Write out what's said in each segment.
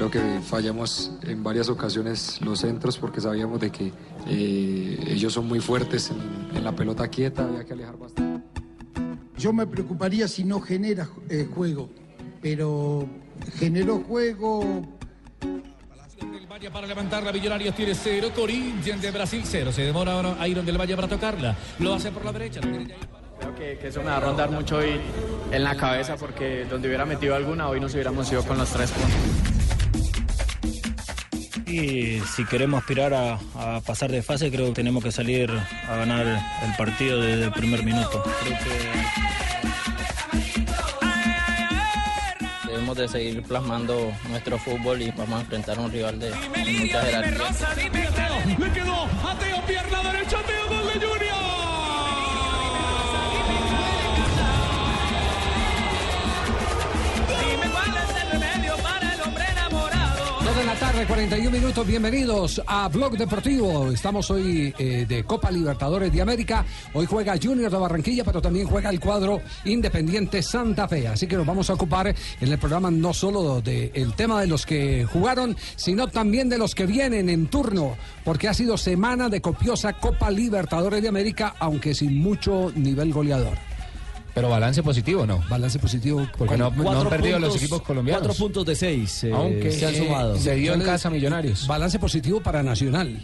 Creo que fallamos en varias ocasiones los centros porque sabíamos de que eh, ellos son muy fuertes en, en la pelota quieta, había que alejar bastante. Yo me preocuparía si no genera eh, juego, pero generó juego. para levantarla, Millonarios tiene cero, Corinthians de Brasil cero. Se demora ahora Iron del Valle para tocarla. Lo hace por la derecha. Creo que, que eso me va a rondar mucho hoy en la cabeza porque donde hubiera metido alguna hoy nos hubiéramos ido con los tres puntos. Y si queremos aspirar a, a pasar de fase, creo que tenemos que salir a ganar el partido desde el primer minuto. Creo que Debemos de seguir plasmando nuestro fútbol y vamos a enfrentar a un rival de, de mucha jerarquía. Le quedó a Teo, pierna derecha, Teo, gol de Junior. La tarde, 41 minutos. Bienvenidos a Blog Deportivo. Estamos hoy eh, de Copa Libertadores de América. Hoy juega Junior de Barranquilla, pero también juega el cuadro Independiente Santa Fe. Así que nos vamos a ocupar en el programa no solo del tema de los que jugaron, sino también de los que vienen en turno, porque ha sido semana de copiosa Copa Libertadores de América, aunque sin mucho nivel goleador. Pero balance positivo, ¿no? Balance positivo. Porque no, no han perdido puntos- los equipos colombianos. Cuatro puntos de seis eh, Aunque se han sumado. se dio en casa Millonarios. Balance positivo para Nacional.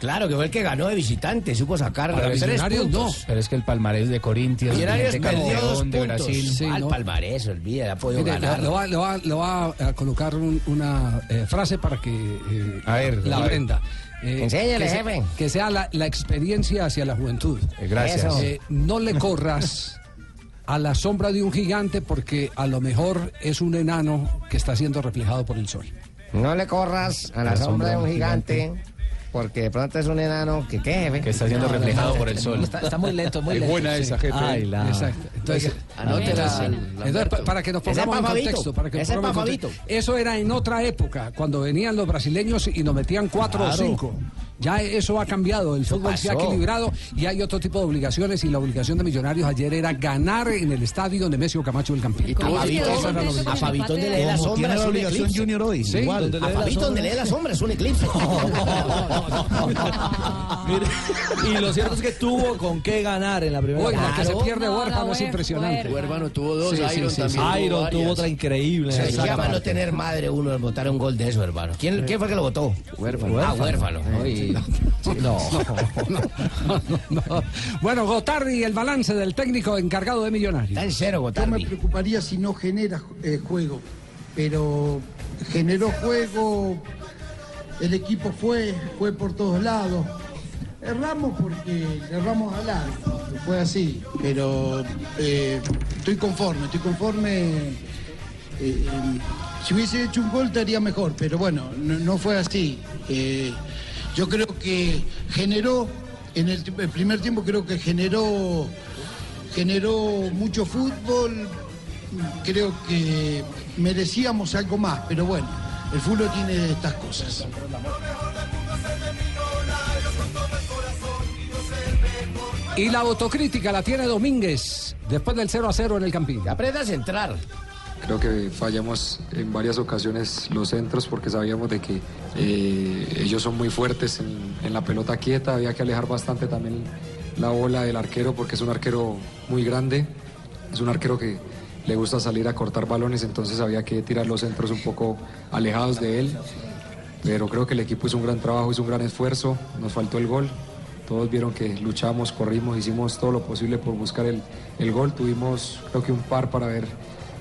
Claro, que fue el que ganó de visitante, supo sacar Para tres Millonarios, puntos. Pero es que el palmarés de Corinthians, Millonarios de perdió dos de. Brasil. Sí, Al no. palmarés, olvida, ha podido Mire, ganar. le va, le va- le va a colocar un- una eh, frase para que eh, A ver, la aprenda. Eh, Enséñale, que, se- jefe. que sea la, la experiencia hacia la juventud. Eh, Gracias. Eh, no le corras a la sombra de un gigante porque a lo mejor es un enano que está siendo reflejado por el sol. No le corras a la, sombra de un gigante, porque de pronto es un enano que qué, jefe? Que está siendo reflejado por el sol. Está, está muy lento, muy Es lento. buena sí. esa, jefe. Ay, la- Exacto. Entonces, Anótela, entonces, entonces, pa- para que nos es pongamos en contexto, para que nos Ese es pongamos en contexto. Eso era en otra época, cuando venían los brasileños y nos metían cuatro o cinco. Ya eso ha cambiado, el fútbol se ha equilibrado y hay otro tipo de obligaciones y la obligación de Millonarios ayer era ganar en el estadio donde Messi o Camacho el campeón. Y a donde le dé la sombra tiene es la un obligación eclipse. Junior hoy. Sí, igual. donde A le dé la le sombra es un eclipse. Y lo cierto es que tuvo con qué ganar en la primera Oiga, parte. que se Claro. pierde No, huérfano es impresionante. Huérfano tuvo dos, Sí, Iron sí, sí. también tuvo Iron tuvo varias. otra increíble. Se llama no tener madre uno al votar un gol de eso, hermano. ¿Quién, ¿quién fue que lo votó? Huérfano. Ah, huérfano. Ay, no. No, no, no. Bueno, Gotardi, el balance del técnico encargado de Millonarios. Está en cero, Yo me Gotardi. preocuparía si no genera eh, juego, pero generó juego, el equipo fue, fue por todos lados. Erramos porque erramos al arco, fue así, pero eh, estoy conforme, estoy conforme. eh, eh, si hubiese hecho un gol estaría mejor, pero bueno, no, no fue así. Eh, yo creo que generó, en el, el primer tiempo creo que generó generó mucho fútbol, creo que merecíamos algo más, pero bueno, el fútbol tiene estas cosas. Y la autocrítica la tiene Domínguez después del 0 a 0 en el Campín. Aprenda a centrar. Creo que fallamos en varias ocasiones los centros porque sabíamos de que eh, ellos son muy fuertes en, la pelota quieta, había que alejar bastante también la bola del arquero porque es un arquero muy grande, es un arquero que le gusta salir a cortar balones, entonces había que tirar los centros un poco alejados de él, pero creo que el equipo hizo un gran trabajo, hizo un gran esfuerzo, nos faltó el gol, todos vieron que luchamos, corrimos, hicimos todo lo posible por buscar el, el gol, tuvimos creo que un par para ver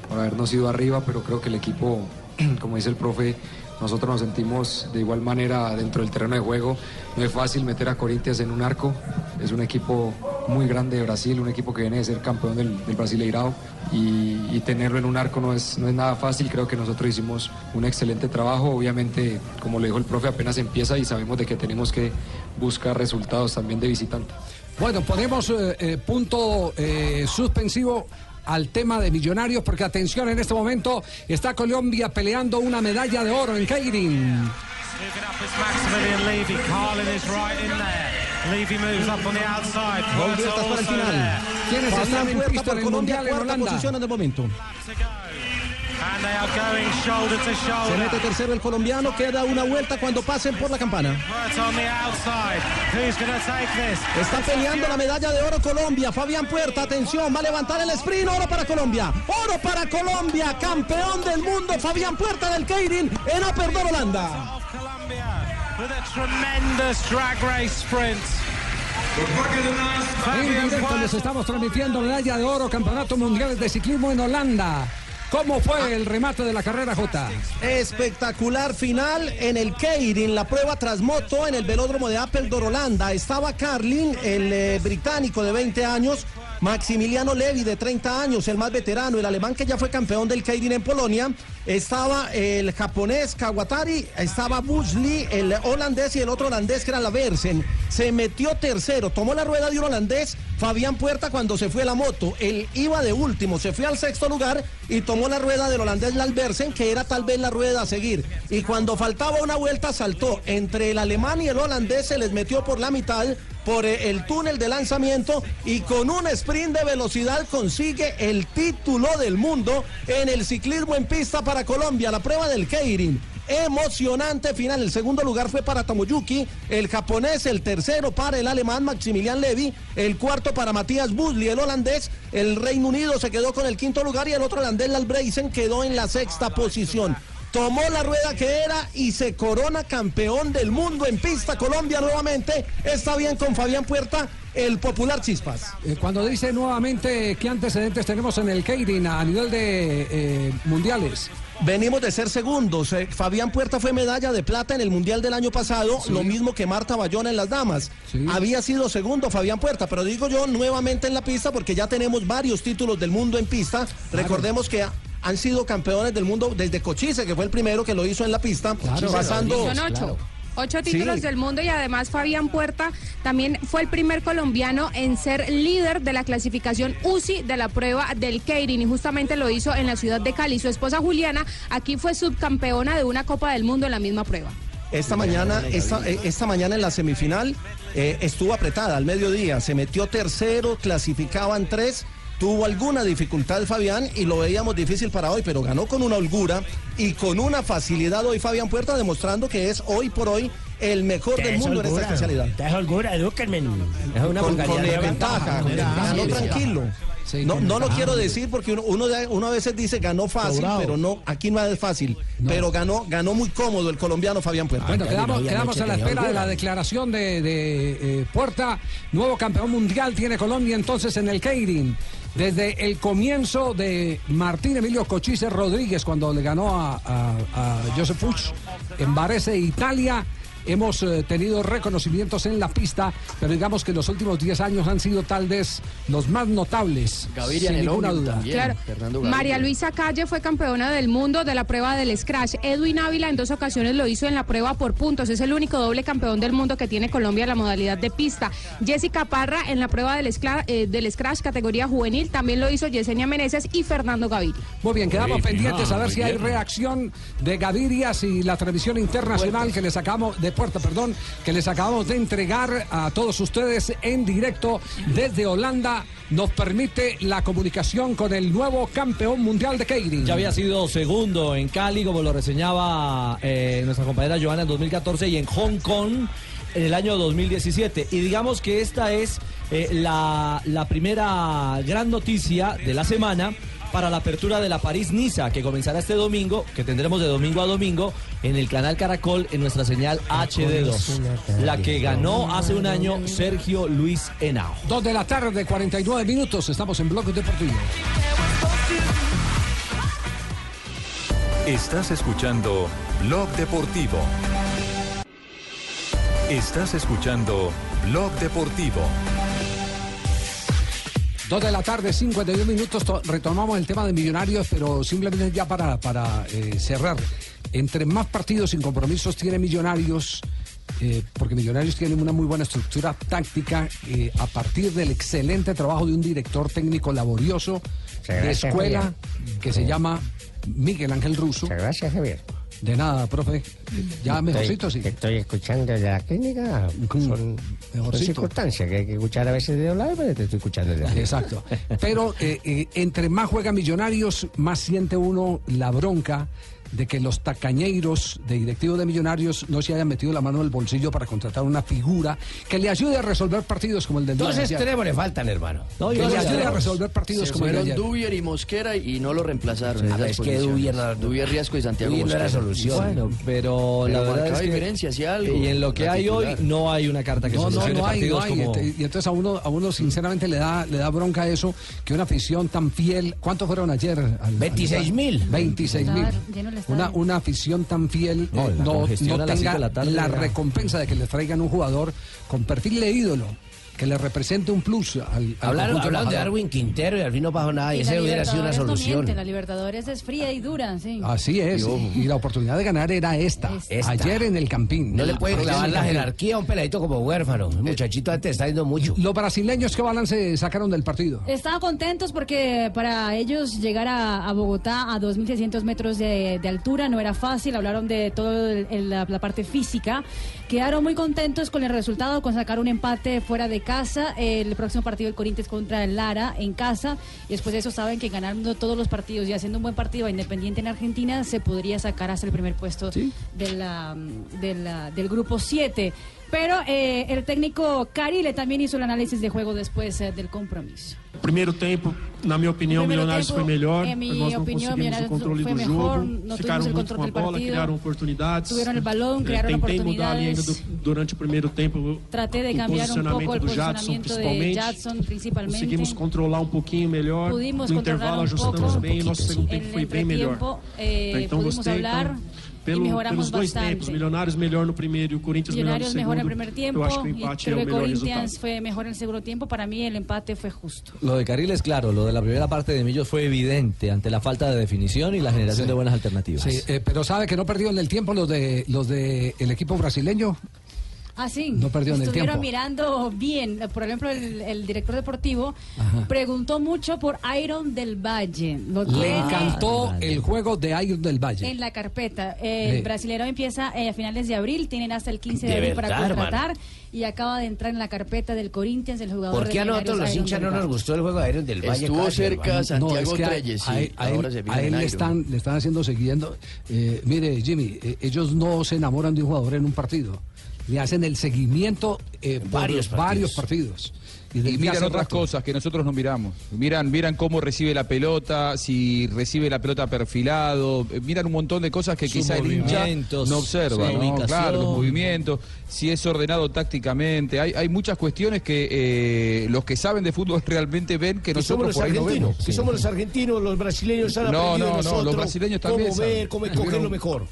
por habernos ido arriba, pero creo que el equipo, como dice el profe, nosotros nos sentimos de igual manera dentro del terreno de juego. No es fácil meter a Corinthians en un arco, es un equipo muy grande de Brasil, un equipo que viene de ser campeón del, del Brasileirao y, y tenerlo en un arco no es, no es nada fácil. Creo que nosotros hicimos un excelente trabajo. Obviamente, como lo dijo el profe, apenas empieza y sabemos de que tenemos que buscar resultados también de visitante. Bueno, ponemos eh, eh, punto eh, suspensivo al tema de millonarios porque atención en este momento está Colombia peleando una medalla de oro en Keirin. Levy. Moves up on the outside. Gol Puerta para el final. ¿Quiénes están en pista por en el Colombia, Mundial en cuarta Holanda? posición en el momento. And they are going shoulder to Se shoulder. mete tercero el colombiano, queda una vuelta cuando pasen por la campana. Puerta on the outside. Who's going to take this? Está peleando la medalla de oro Colombia. Fabián Puerta, atención, va a levantar el sprint. Oro para Colombia. Oro para Colombia. Campeón del mundo, Fabián Puerta del Keirin en Upper Door Holanda. Of Colombia with a tremendous drag race sprint. En directo les Puerta. estamos transmitiendo medalla de oro, campeonato mundial de ciclismo en Holanda. ¿Cómo fue el remate de la carrera J? Espectacular final en el Keirin, la prueba tras moto en el velódromo de Apeldoorn, Holanda. Estaba Carlin, el eh, británico de 20 años, Maximiliano Levy de 30 años, el más veterano, el alemán que ya fue campeón del Keirin en Polonia. Estaba el japonés Kawatari, estaba Busli, el holandés y el otro holandés que era la Versen. Se metió tercero, tomó la rueda de un holandés, Fabián Puerta cuando se fue la moto. Él iba de último, se fue al sexto lugar y tomó la rueda del holandés Lalversen, que era tal vez la rueda a seguir. Y cuando faltaba una vuelta saltó entre el alemán y el holandés, se les metió por la mitad por eh, el túnel de lanzamiento y con un sprint de velocidad consigue el título del mundo en el ciclismo en pista para Colombia, la prueba del Keirin. Emocionante final. El segundo lugar fue para Tomoyuki, el japonés, el tercero para el alemán Maximilian Levy, el cuarto para Matías Busli, el holandés. El Reino Unido se quedó con el quinto lugar y el otro holandés, Lalbreisen, quedó en la sexta posición. Tomó la rueda que era y se corona campeón del mundo en pista Colombia nuevamente. Está bien con Fabián Puerta, el popular Chispas. Eh, Cuando dice nuevamente qué antecedentes tenemos en el Keirin a nivel de eh, mundiales. Venimos de ser segundos. Eh, Fabián Puerta fue medalla de plata en el Mundial del año pasado, lo mismo que Marta Bayona en las damas. Había sido segundo Fabián Puerta, pero digo yo nuevamente en la pista porque ya tenemos varios títulos del mundo en pista. Recordemos que han sido campeones del mundo desde Cochise, que fue el primero que lo hizo en la pista, pasando... Son ocho. Ocho títulos Sí. del mundo y además Fabián Puerta también fue el primer colombiano en ser líder de la clasificación UCI de la prueba del Keirin y justamente lo hizo en la ciudad de Cali. Su esposa Juliana aquí fue subcampeona de una Copa del Mundo en la misma prueba. Esta mañana, esta, eh, esta mañana en la semifinal eh, estuvo apretada al mediodía, se metió tercero, clasificaban tres. Tuvo alguna dificultad Fabián y lo veíamos difícil para hoy, pero ganó con una holgura y con una facilidad hoy Fabián Puerta, demostrando que es hoy por hoy el mejor del mundo en esta especialidad. Es holgura, edúquenme. Es una con, con, de ventaja, ganó tranquilo. no, no lo quiero decir porque uno, uno, uno a veces dice ganó fácil, pero no, aquí no es fácil. Pero ganó, ganó muy cómodo el colombiano Fabián Puerta. Bueno, quedamos, quedamos a la espera de la declaración de, de, eh, Puerta. Nuevo campeón mundial tiene Colombia entonces en el Keirin. Desde el comienzo de Martín Emilio Cochise Rodríguez, cuando le ganó a, a, Joseph Puig en Varese, Italia. Hemos eh, tenido reconocimientos en la pista, pero digamos que los últimos 10 años han sido tal vez los más notables. Gaviria sin ninguna duda. también. Claro. Fernando Gaviria. María Luisa Calle fue campeona del mundo de la prueba del Scratch. Edwin Ávila en dos ocasiones lo hizo en la prueba por puntos. Es el único doble campeón del mundo que tiene Colombia en la modalidad de pista. Jessica Parra en la prueba del, eh, del Scratch categoría juvenil también lo hizo Yesenia Meneses y Fernando Gaviria. Muy bien, quedamos pendientes a ver si hay reacción de Gavirias y la transmisión internacional que les sacamos de puerta, perdón, que les acabamos de entregar a todos ustedes en directo desde Holanda. Nos permite la comunicación con el nuevo campeón mundial de Keirin. Ya había sido segundo en Cali, como lo reseñaba eh, nuestra compañera Joana en 2014, y en Hong Kong en el año 2017. Y digamos que esta es eh, la, la primera gran noticia de la semana para la apertura de la París-Niza, que comenzará este domingo, que tendremos de domingo a domingo en el canal Caracol en nuestra señal HD2, la que ganó hace un año Sergio Luis Henao. Dos de la tarde, 49 minutos. Estamos en Bloque Deportivo. Estás escuchando Blog Deportivo. Estás escuchando Blog Deportivo. Dos de la tarde, 51 minutos. to- Retomamos el tema de Millonarios, pero simplemente ya para, para eh, cerrar. Entre más partidos sin compromisos tiene Millonarios, eh, porque Millonarios tienen una muy buena estructura táctica eh, a partir del excelente trabajo de un director técnico laborioso de escuela que se llama Miguel Ángel Russo. gracias, Javier. De nada, profe. Ya mejorcito, sí. Te estoy escuchando de la clínica. Son, circunstancias que hay que escuchar a veces de lado, pero te estoy escuchando de la Exacto. Pero eh, eh, entre más juega Millonarios, más siente uno la bronca de que los tacañeiros de directivos de Millonarios no se hayan metido la mano en el bolsillo para contratar una figura que le ayude a resolver partidos como el del Dos extremos le faltan, hermano. No, que le ayude a resolver partidos Se como el de fueron ayer. Dubier y Mosquera y no lo reemplazaron. Ah, esas es que. Dubier no- Dubier Riasco y Santiago Dubier no era Mosquera. solución. Bueno, pero, la verdad es que diferencia, hacía algo. y en lo que hay hoy no hay una carta que No, no, solucione no hay, no partidos hay. como Y entonces a uno, a uno sinceramente le da, le da bronca eso, que una afición tan fiel. ¿Cuántos fueron ayer? Al- al- 26.000. 26 mil. Estaba lleno el estadio. Una, una afición tan fiel No, eh, la no, no tenga la la recompensa de que le traigan un jugador con perfil de ídolo, que le represente un plus al, al Hablaron, de. Darwin Quintero y al fin no pasó nada. Y Y ese hubiera sido una no solución. miente, la Libertadores es fría y dura, sí. Así es, y, y la oportunidad de ganar era esta, Esta. ayer en el Campín. No le puede Ayer en clavar la jerarquía a un peladito como huérfano. El muchachito antes está yendo mucho. Los brasileños, ¿qué balance sacaron del partido? Estaban contentos porque para ellos llegar a, a Bogotá a 2.600 metros de, de altura no era fácil. Hablaron de toda la, la parte física. Quedaron muy contentos con el resultado, con sacar un empate fuera de casa. El próximo partido del Corinthians contra el Lara en casa. Y después de eso saben que ganando todos los partidos y haciendo un buen partido Independiente en Argentina se podría sacar hasta el primer puesto de la, de la- del grupo 7. Pero eh, el técnico Carile también hizo el análisis de juego después eh, del compromiso. Primeiro tempo, na minha opinião, o Milionários tempo, foi melhor. minha Nós não opinião, conseguimos o Milionários controle foi do mejor, jogo. não Ficaram tuvimos o muito com a controle do bola, partido. criaram oportunidades. Tuvieron el balón, crearon Tentei mudar ali ainda oportunidades. do- durante o primeiro tempo Traté de o posicionamento do Jadson, principalmente. Jadson principalmente. Conseguimos controlar um pouquinho melhor. Pudimos no intervalo un ajustamos poco. bem. Nosso segundo En tempo el foi bem melhor. entretiempo, eh, Então pudimos gostei. hablar Então, pelo, pelos dois bastante. tempos, Milionários melhor no primeiro e o Corinthians melhor no Millonarios mejor en segundo. el primer tiempo Eu acho que o y empate é creo o que melhor Corinthians resultado. fue mejor en el segundo tiempo. Para mí el empate fue justo. Lo de Caril es claro, lo de la primera parte de Millos fue evidente ante la falta de definición y la generación Sí. de buenas alternativas. Sí, eh, pero sabe que no perdió en el tiempo los de los de el equipo brasileño. Ah, sí. No perdió en el Estuvieron tiempo. mirando bien. Por ejemplo, el, el director deportivo Ajá. preguntó mucho por Iron del Valle. Lo Le encantó el juego de Iron del Valle. en la carpeta. El Sí. brasilero empieza eh, a finales de abril. Tienen hasta el 15 de, De abril para contratar. Y acaba de entrar en la carpeta del Corinthians, el jugador ¿Por de qué a nosotros los Iron hinchas del no nos gustó el juego aéreo del Valle? Estuvo Casi, cerca? Santiago es que sí. a, él- a él- Ahora se fija a él en le Iron. están, le están haciendo siguiendo. eh, mire, Jimmy, eh, ellos no se enamoran de un jugador en un partido. Le hacen el seguimiento eh, por Varios varios partidos. partidos. Y desde miran otras rato. cosas que nosotros no miramos. Miran, miran cómo recibe la pelota, si recibe la pelota perfilado, eh, miran un montón de cosas que Sus quizá el hincha no observa, ¿no? Claro, los movimientos, si es ordenado tácticamente. Hay, hay muchas cuestiones que eh, los que saben de fútbol realmente ven que Que somos nosotros los por ahí no vemos. que somos los argentinos, los brasileños han No, aprendido no, de no, los nosotros brasileños también cómo ver, cómo escoger lo mejor.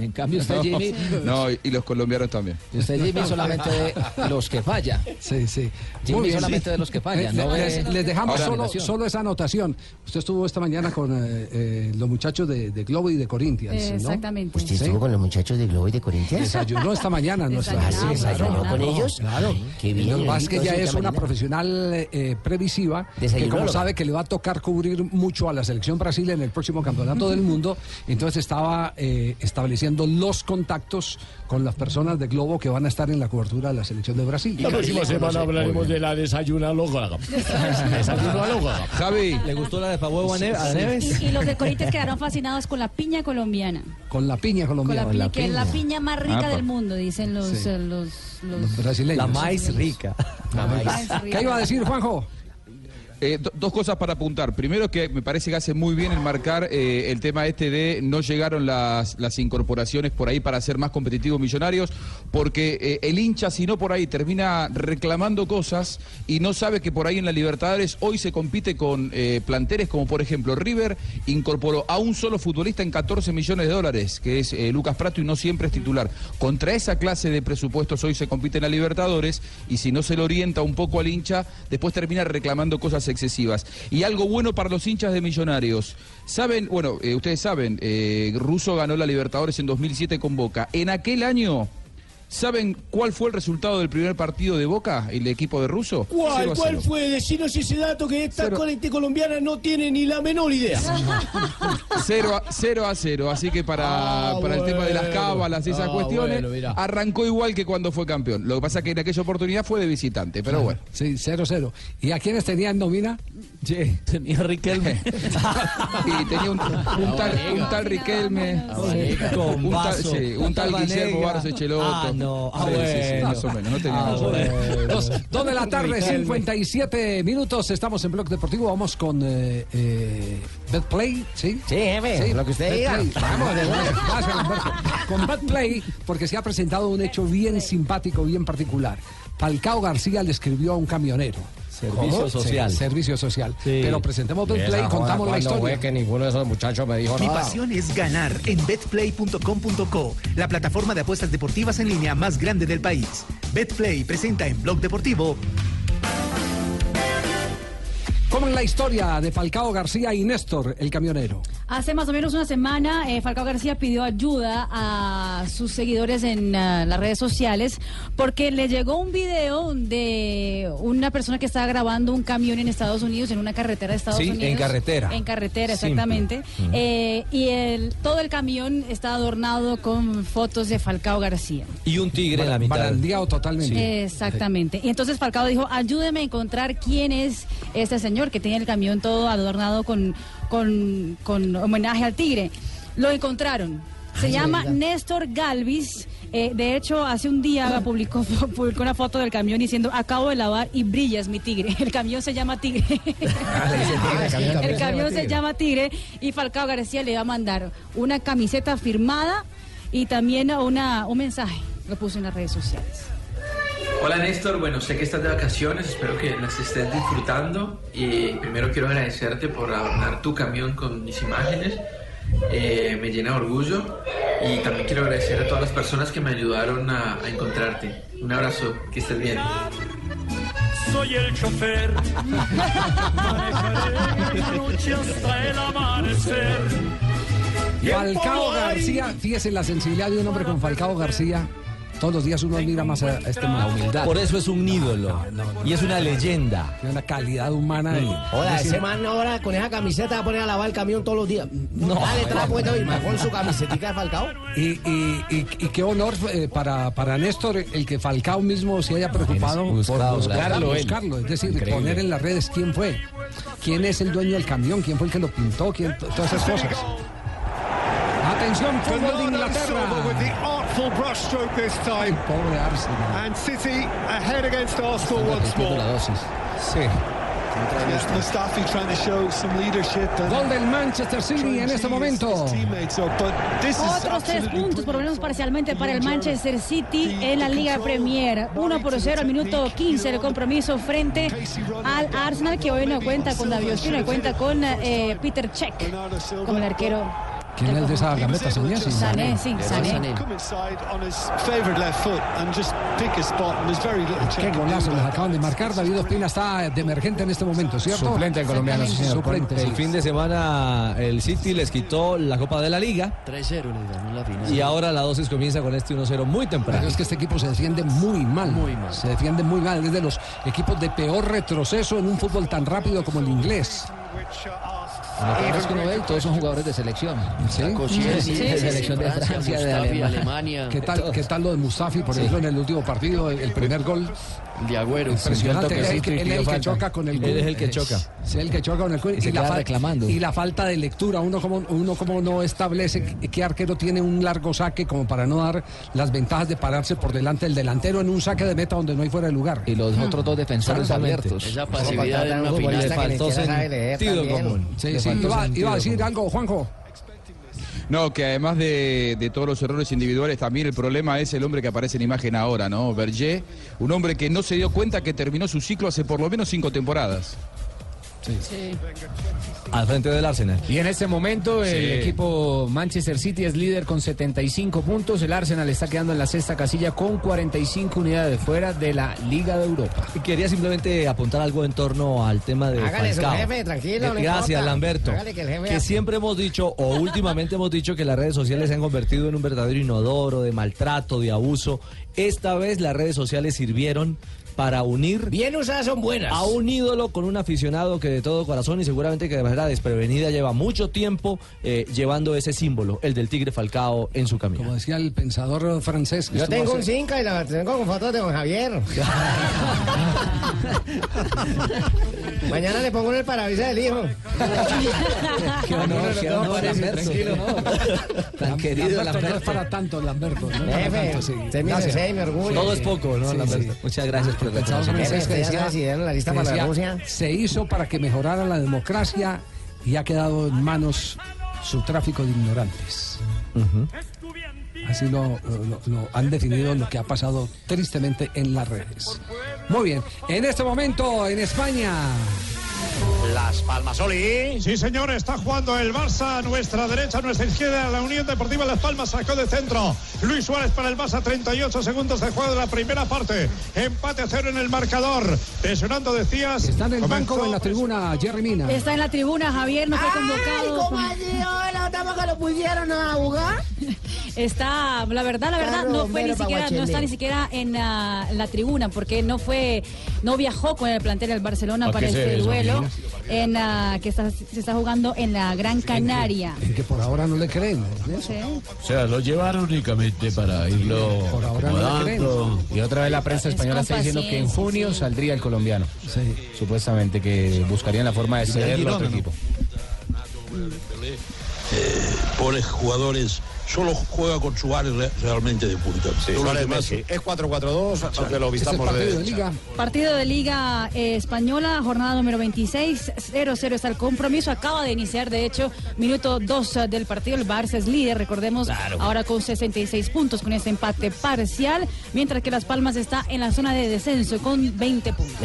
En cambio, usted, Jimmy, No, y y los colombianos también. usted, Jimmy, solamente de los que falla. Sí, sí. Jimmy bien, solamente sí. de los que fallan. Eh, no les, ve- les dejamos solo, solo esa anotación. Usted estuvo esta mañana con eh, eh, los muchachos de, de Globo y de Corinthians, Eh, ¿no? Exactamente. ¿Usted estuvo con los muchachos de Globo y de Corinthians? Desayunó esta mañana. nuestra- ¿Ah, sí, desayunó con ellos? Claro. Qué bien. Lo es que ella es una profesional eh, previsiva que como sabe que le va a tocar cubrir mucho a la selección Brasil en el próximo campeonato del mundo, entonces estaba eh, estableciendo los contactos con las personas de Globo que van a estar en la cobertura de la selección de Brasil. La próxima semana hablaremos de la desayunalóloga. Desayunalóloga. Javi. ¿Le gustó la de Pagüevo a, Ne- a Neves? Y, y los de Corinthians quedaron fascinados con la piña colombiana. Con la piña Con colombiana. la piña, que es la piña más rica Apa. del mundo, dicen los, Sí. eh, los, los- Los brasileños. La más rica. la más rica. ¿Qué iba a decir, Juanjo? Eh, do- dos cosas para apuntar. Primero que me parece que hace muy bien el marcar eh, el tema este de no llegaron las, incorporaciones por ahí para ser más competitivos millonarios, porque eh, el hincha si no por ahí termina reclamando cosas y no sabe que por ahí en la Libertadores hoy se compite con planteles como por ejemplo River incorporó a un solo futbolista en 14 millones de dólares, que es Lucas Prato y no siempre es titular. Contra esa clase de presupuestos hoy se compite en la Libertadores y si no se le orienta un poco al hincha, después termina reclamando cosas excesivas. Y algo bueno para los hinchas de Millonarios. Saben, bueno, eh, ustedes saben, eh, Russo ganó la Libertadores en 2007 con Boca. En aquel año, ¿saben cuál fue el resultado del primer partido de Boca, el equipo de Russo? ¿Cuál, 0 a ¿Cuál 0. fue? Decinos ese dato que esta corriente colombiana no tiene ni la menor idea. 0 a 0 a 0, así que para, Ah, para el tema de las bueno. cábalas y esas Ah, cuestiones, bueno, arrancó igual que cuando fue campeón. Lo que pasa es que en aquella oportunidad fue de visitante, pero bueno. Sí, 0-0. ¿Y a quiénes tenían nómina? Sí, tenía Riquelme. Y tenía un, un tal, un tal Riquelme, un tal, sí, un tal. Guillermo Barros Echeloto. Ah, no. Ah, Sí, sí, sí, bueno. más o menos, no tenía Ah, más o menos. Dos, dos de la tarde, Riquelme. 57 minutos. Estamos en Blog Deportivo. Vamos con eh, eh, Betplay, ¿sí? Sí, jefe, lo que usted diga. Vamos, de. Con Betplay, porque se ha presentado un hecho bien simpático, bien particular. Falcao García le escribió a un camionero. Servicio ¿Cómo? social. Sí, servicio social. Sí. Pero presentemos Y Betplay y contamos la ¿cuándo historia. fue que ninguno de esos muchachos me dijo Mi nada? pasión es ganar en betplay.com.co, la plataforma de apuestas deportivas en línea más grande del país. Betplay presenta en Blog Deportivo ¿Cómo es la historia de Falcao García y Néstor, el camionero? Hace más o menos una semana, eh, Falcao García pidió ayuda a sus seguidores en ah, las redes sociales porque le llegó un video de una persona que estaba grabando un camión en Estados Unidos, en una carretera de Estados Sí, Unidos. en carretera. En carretera, exactamente. Eh, y el, todo el camión está adornado con fotos de Falcao García. Y un tigre en la mitad. Barandeado totalmente. Exactamente. Y entonces Falcao dijo, ayúdeme a encontrar quién es este señor que tiene el camión todo adornado con, con, con homenaje al tigre. Lo encontraron. Se Ay, llama. Néstor Galvis. Eh, de hecho, hace un día publicó, publicó una foto del camión diciendo, acabo de lavar y brillas mi tigre. El camión se llama Tigre. el camión se llama Tigre y Falcao García le va a mandar una camiseta firmada y también una, un mensaje. Lo puso en las redes sociales. Hola Néstor, bueno, sé que estás de vacaciones, espero que las estés disfrutando y primero quiero agradecerte por adornar tu camión con mis imágenes, Eh, me llena de orgullo y también quiero agradecer a todas las personas que me ayudaron a, a encontrarte. Un abrazo, que estés bien. Soy el chofer. Manejaré la noche hasta el amanecer. Falcao García, fíjese la sensibilidad de un hombre con Falcao García. Todos los días uno admira más a este man. humildad. Por eso es un ídolo. Y es una leyenda. Tiene una calidad humana. Hola, decir, ese man ahora con esa camiseta va a poner a lavar el camión todos los días. No. Dale, trapo y más con su camisetica de Falcao. Y, y, y, y qué honor eh, para, para Néstor el que Falcao mismo se haya preocupado Buscado, por buscarlo, buscarlo. Es decir, Increíble. poner en las redes quién fue, quién es el dueño del camión, quién fue el que lo pintó, quién, todas esas cosas. Atención, fútbol de Inglaterra. Artful brushstroke this time. Pobre Arsenal. And City ahead against Arsenal once more. Sí. Yes, Mustafi trying to show some leadership. Gol del Manchester City en este momento. teammates up, but this is Otros tres puntos, por lo menos parcialmente, para el Manchester City en la Liga Premier. 1 por 0 al minuto 15 el compromiso frente al Arsenal, que hoy no cuenta con David Ospina, cuenta con eh, Peter Cech como el arquero. ¿Quién es el de esa gambeta, Sané? Sí, Sané, sí, Sané. Qué golazo les acaban de marcar. David Ospina está de emergente en este momento, ¿cierto? Suplente colombiano, sí, señor. Suplente, el sí. fin de semana el City les quitó la Copa de la Liga 3-0 le ganó la final. y ahora la dosis comienza con este 1-0 muy temprano. Pero es que este equipo se defiende muy mal. Se defiende muy mal. Es de los equipos de peor retroceso en un fútbol tan rápido como el inglés. Que uno ve, todos son jugadores de selección. ¿Sí? de selección de Francia, de Alemania. ¿Qué tal, ¿Qué tal lo de Mustafi, por ejemplo, en el último partido, el primer gol? De Agüero. Impresionante. Él, es el que- él es el que choca con el Él es el que choca. Es el que choca con el Y se queda fal- reclamando. y la falta de lectura. Uno como, uno como no establece qué- arquero tiene un largo saque como para no dar las ventajas de pararse por delante del delantero en un saque de meta donde no hay fuera de lugar. Y los otros dos defensores abiertos. Esa pasividad en una Un final. Le faltó sentido también. común. Sí, sí. Iba, a decir común. algo, Juanjo. No, que además de, de todos los errores individuales, también el problema es el hombre que aparece en imagen ahora, ¿no? Berger, un hombre que no se dio cuenta que terminó su ciclo hace por lo menos cinco temporadas. Al frente del Arsenal. Y en este momento el equipo Manchester City es líder con 75 puntos. El Arsenal está quedando en la sexta casilla con 45 unidades fuera de la Liga de Europa. Y Quería simplemente apuntar algo en torno al tema de Hágale su Falcao. jefe, tranquilo, Eh, Gracias, importa. Lamberto. Hágale que el jefe Que siempre hemos dicho, o últimamente hemos dicho, que las redes sociales se han convertido en un verdadero inodoro de maltrato, de abuso. Esta vez las redes sociales sirvieron para unir Bien usadas son buenas. a un ídolo con un aficionado que de todo corazón y seguramente que de manera desprevenida lleva mucho tiempo eh, llevando ese símbolo, el del tigre Falcao, en su camino. Como decía el pensador francés. que Yo tengo un Cinca y la tengo con fotos de don Javier. Mañana le pongo en el parabrisas del hijo. Qué honor, qué honor, Lamberto. tranquilo. Tan querido Lamberto. No es Lamberto. para tanto, Lamberto. No para tanto, sí. Gracias. Todo es poco, ¿no, Sí, Lamberto? sí. Muchas gracias que decía- decidieron la lista que para la decía, Rusia. Se hizo para que mejorara la democracia y ha quedado en manos su tráfico de ignorantes. Así lo, lo- lo han definido lo que ha pasado tristemente en las redes. Muy bien, en este momento en España. Las Palmas, Oli. Sí, señor, está jugando el Barça a nuestra derecha, a nuestra izquierda. La Unión Deportiva Las Palmas sacó de centro. Luis Suárez para el Barça, 38 segundos de juego de la primera parte. Empate a cero en el marcador. Presionando, decías. ¿Está en el comenzó- banco o en la tribuna, Jerry Mina? Está en la tribuna, Javier, no fue convocado. Estamos que lo pusieron a jugar. Está, la verdad, la verdad, no fue ni siquiera, no está ni siquiera en la, en la tribuna, porque no fue, no viajó con el plantel del Barcelona ¿A para este duelo? En la, que está- se está jugando en la Gran Canaria. En que por ahora no le creen. ¿no? Sí. O sea, lo llevaron únicamente para irlo Por ahora no le acomodando. Y otra vez la prensa Es española está diciendo que en junio sí. saldría el colombiano. Supuestamente que buscarían la forma de cederlo a otro equipo. pobres jugadores, solo juega con Suárez re- realmente de punta. Sí, Suárez Messi. Es 4-4-2, aunque lo es vistamos partido de de Liga. Partido de Liga eh, Española, jornada número 26, 0-0 está el compromiso, acaba de iniciar, de hecho, minuto 2 del partido, el Barça es líder, recordemos, ahora con 66 puntos, con este empate parcial, mientras que Las Palmas está en la zona de descenso con 20 puntos.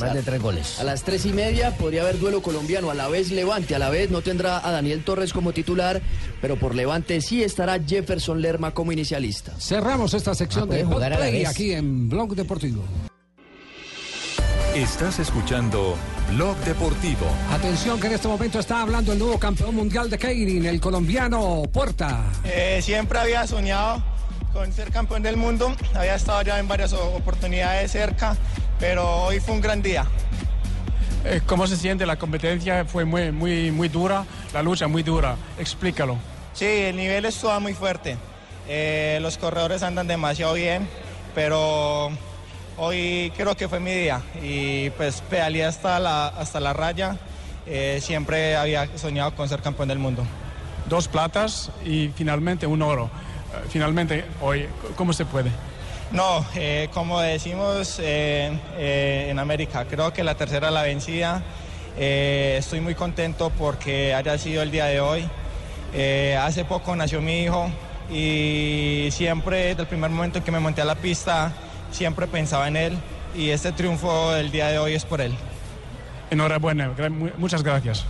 Más de tres goles. A las tres y media podría haber duelo colombiano. A la vez Levante, a la vez no tendrá a Daniel Torres como titular, pero por Levante sí estará Jefferson Lerma como inicialista. Cerramos esta sección Ah, de Hot jugar a la Play aquí en Blog Deportivo. Estás escuchando Blog Deportivo. Atención que en este momento está hablando el nuevo campeón mundial de Keirin, el colombiano Puerta. Eh, siempre había soñado con ser campeón del mundo, había estado ya en varias oportunidades cerca, pero hoy fue un gran día. Eh, ¿Cómo se siente? La competencia fue muy, muy, muy dura, la lucha muy dura. Explícalo. Sí, el nivel estuvo muy fuerte. Eh, los corredores andan demasiado bien, pero hoy creo que fue mi día y pues pedaleé hasta la, hasta la raya. Eh, siempre había soñado con ser campeón del mundo. Dos platas y finalmente un oro. Eh, Finalmente, hoy, ¿cómo se puede? No, eh, como decimos en América, creo que la tercera la vencida. Estoy muy contento porque haya sido el día de hoy. Eh, hace poco nació mi hijo y siempre, desde el primer momento en que me monté a la pista, siempre pensaba en él y este triunfo del día de hoy es por él. Enhorabuena, muchas gracias.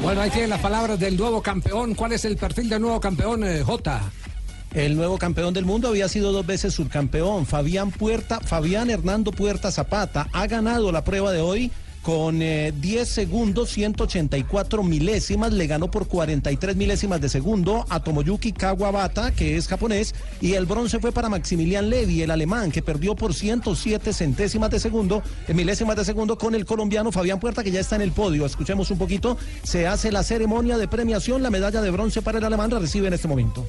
Bueno, ahí tienen las palabras del nuevo campeón. ¿Cuál es el perfil del nuevo campeón, eh, J? El nuevo campeón del mundo había sido dos veces subcampeón. Fabián Puerta, Fabián Hernando Puerta Zapata ha ganado la prueba de hoy con eh, 10 segundos, 184 milésimas. Le ganó por 43 milésimas de segundo a Tomoyuki Kawabata, que es japonés. Y el bronce fue para Maximilian Levy, el alemán, que perdió por 107 centésimas de segundo, eh, milésimas de segundo con el colombiano Fabián Puerta, que ya está en el podio. Escuchemos un poquito. Se hace la ceremonia de premiación. La medalla de bronce para el alemán la recibe en este momento.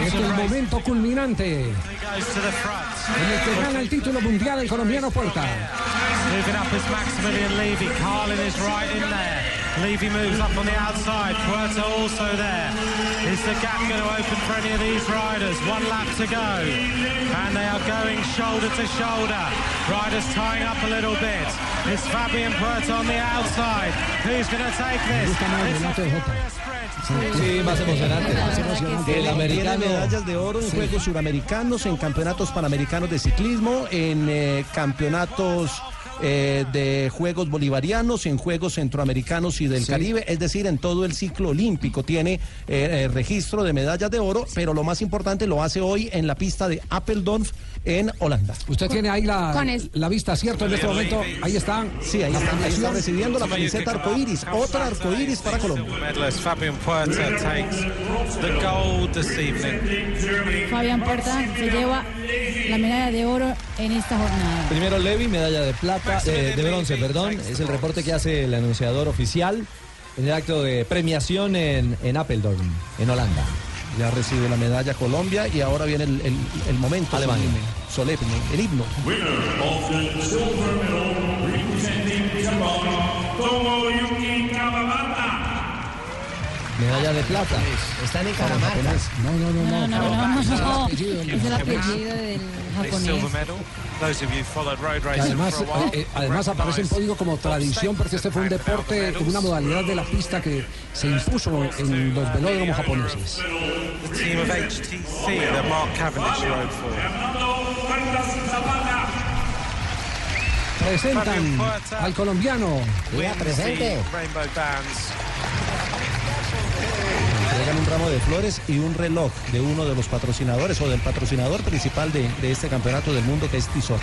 Es el momento culminante en el que gana el título mundial el colombiano Puerta. Moving up is Maximilian Levy. Carlin is right in there. Levy moves up on the outside. Puerto also there. Is the gap going to open for any of these riders? One lap to go. And they are going shoulder to shoulder. Riders tying up a little bit. It's Fabian Puerto on the outside. Who's going to take this? Sí, más emocionante. El Tiene americano. medallas de oro en Juegos Suramericanos, en campeonatos panamericanos de ciclismo, en eh, campeonatos eh, de Juegos Bolivarianos, en Juegos Centroamericanos y del Sí. Caribe, es decir, en todo el ciclo olímpico tiene eh, registro de medallas de oro, pero lo más importante lo hace hoy en la pista de Apeldoorn en Holanda. Usted tiene ahí la, la vista, ¿cierto? En este momento, ahí está. Sí, ahí la está, ahí está premiación. recibiendo la camiseta arcoíris, otra arcoíris para Colombia. Fabian Puerto takes the gold this evening. Fabián Puerta se lleva la medalla de oro en esta jornada. Primero Levy, medalla de plata, eh, de bronce, perdón. Es el reporte que hace el anunciador oficial en el acto de premiación en, en Apeldoorn, en Holanda. Ya recibe la medalla Colombia y ahora viene el, el- el momento Alemania. solemne, solemne, el himno. Winner of the Medalla de plata. Están en Caramarca. No, no, no, No, no, no, es el apellido del japonés. además, eh, eh, además aparece en código como tradición porque este fue un deporte con una modalidad de la pista que se impuso en los velódromos japoneses. Presentan al colombiano. Wins un ramo de flores y un reloj de uno de los patrocinadores o del patrocinador principal de, de este campeonato del mundo que es Tissot.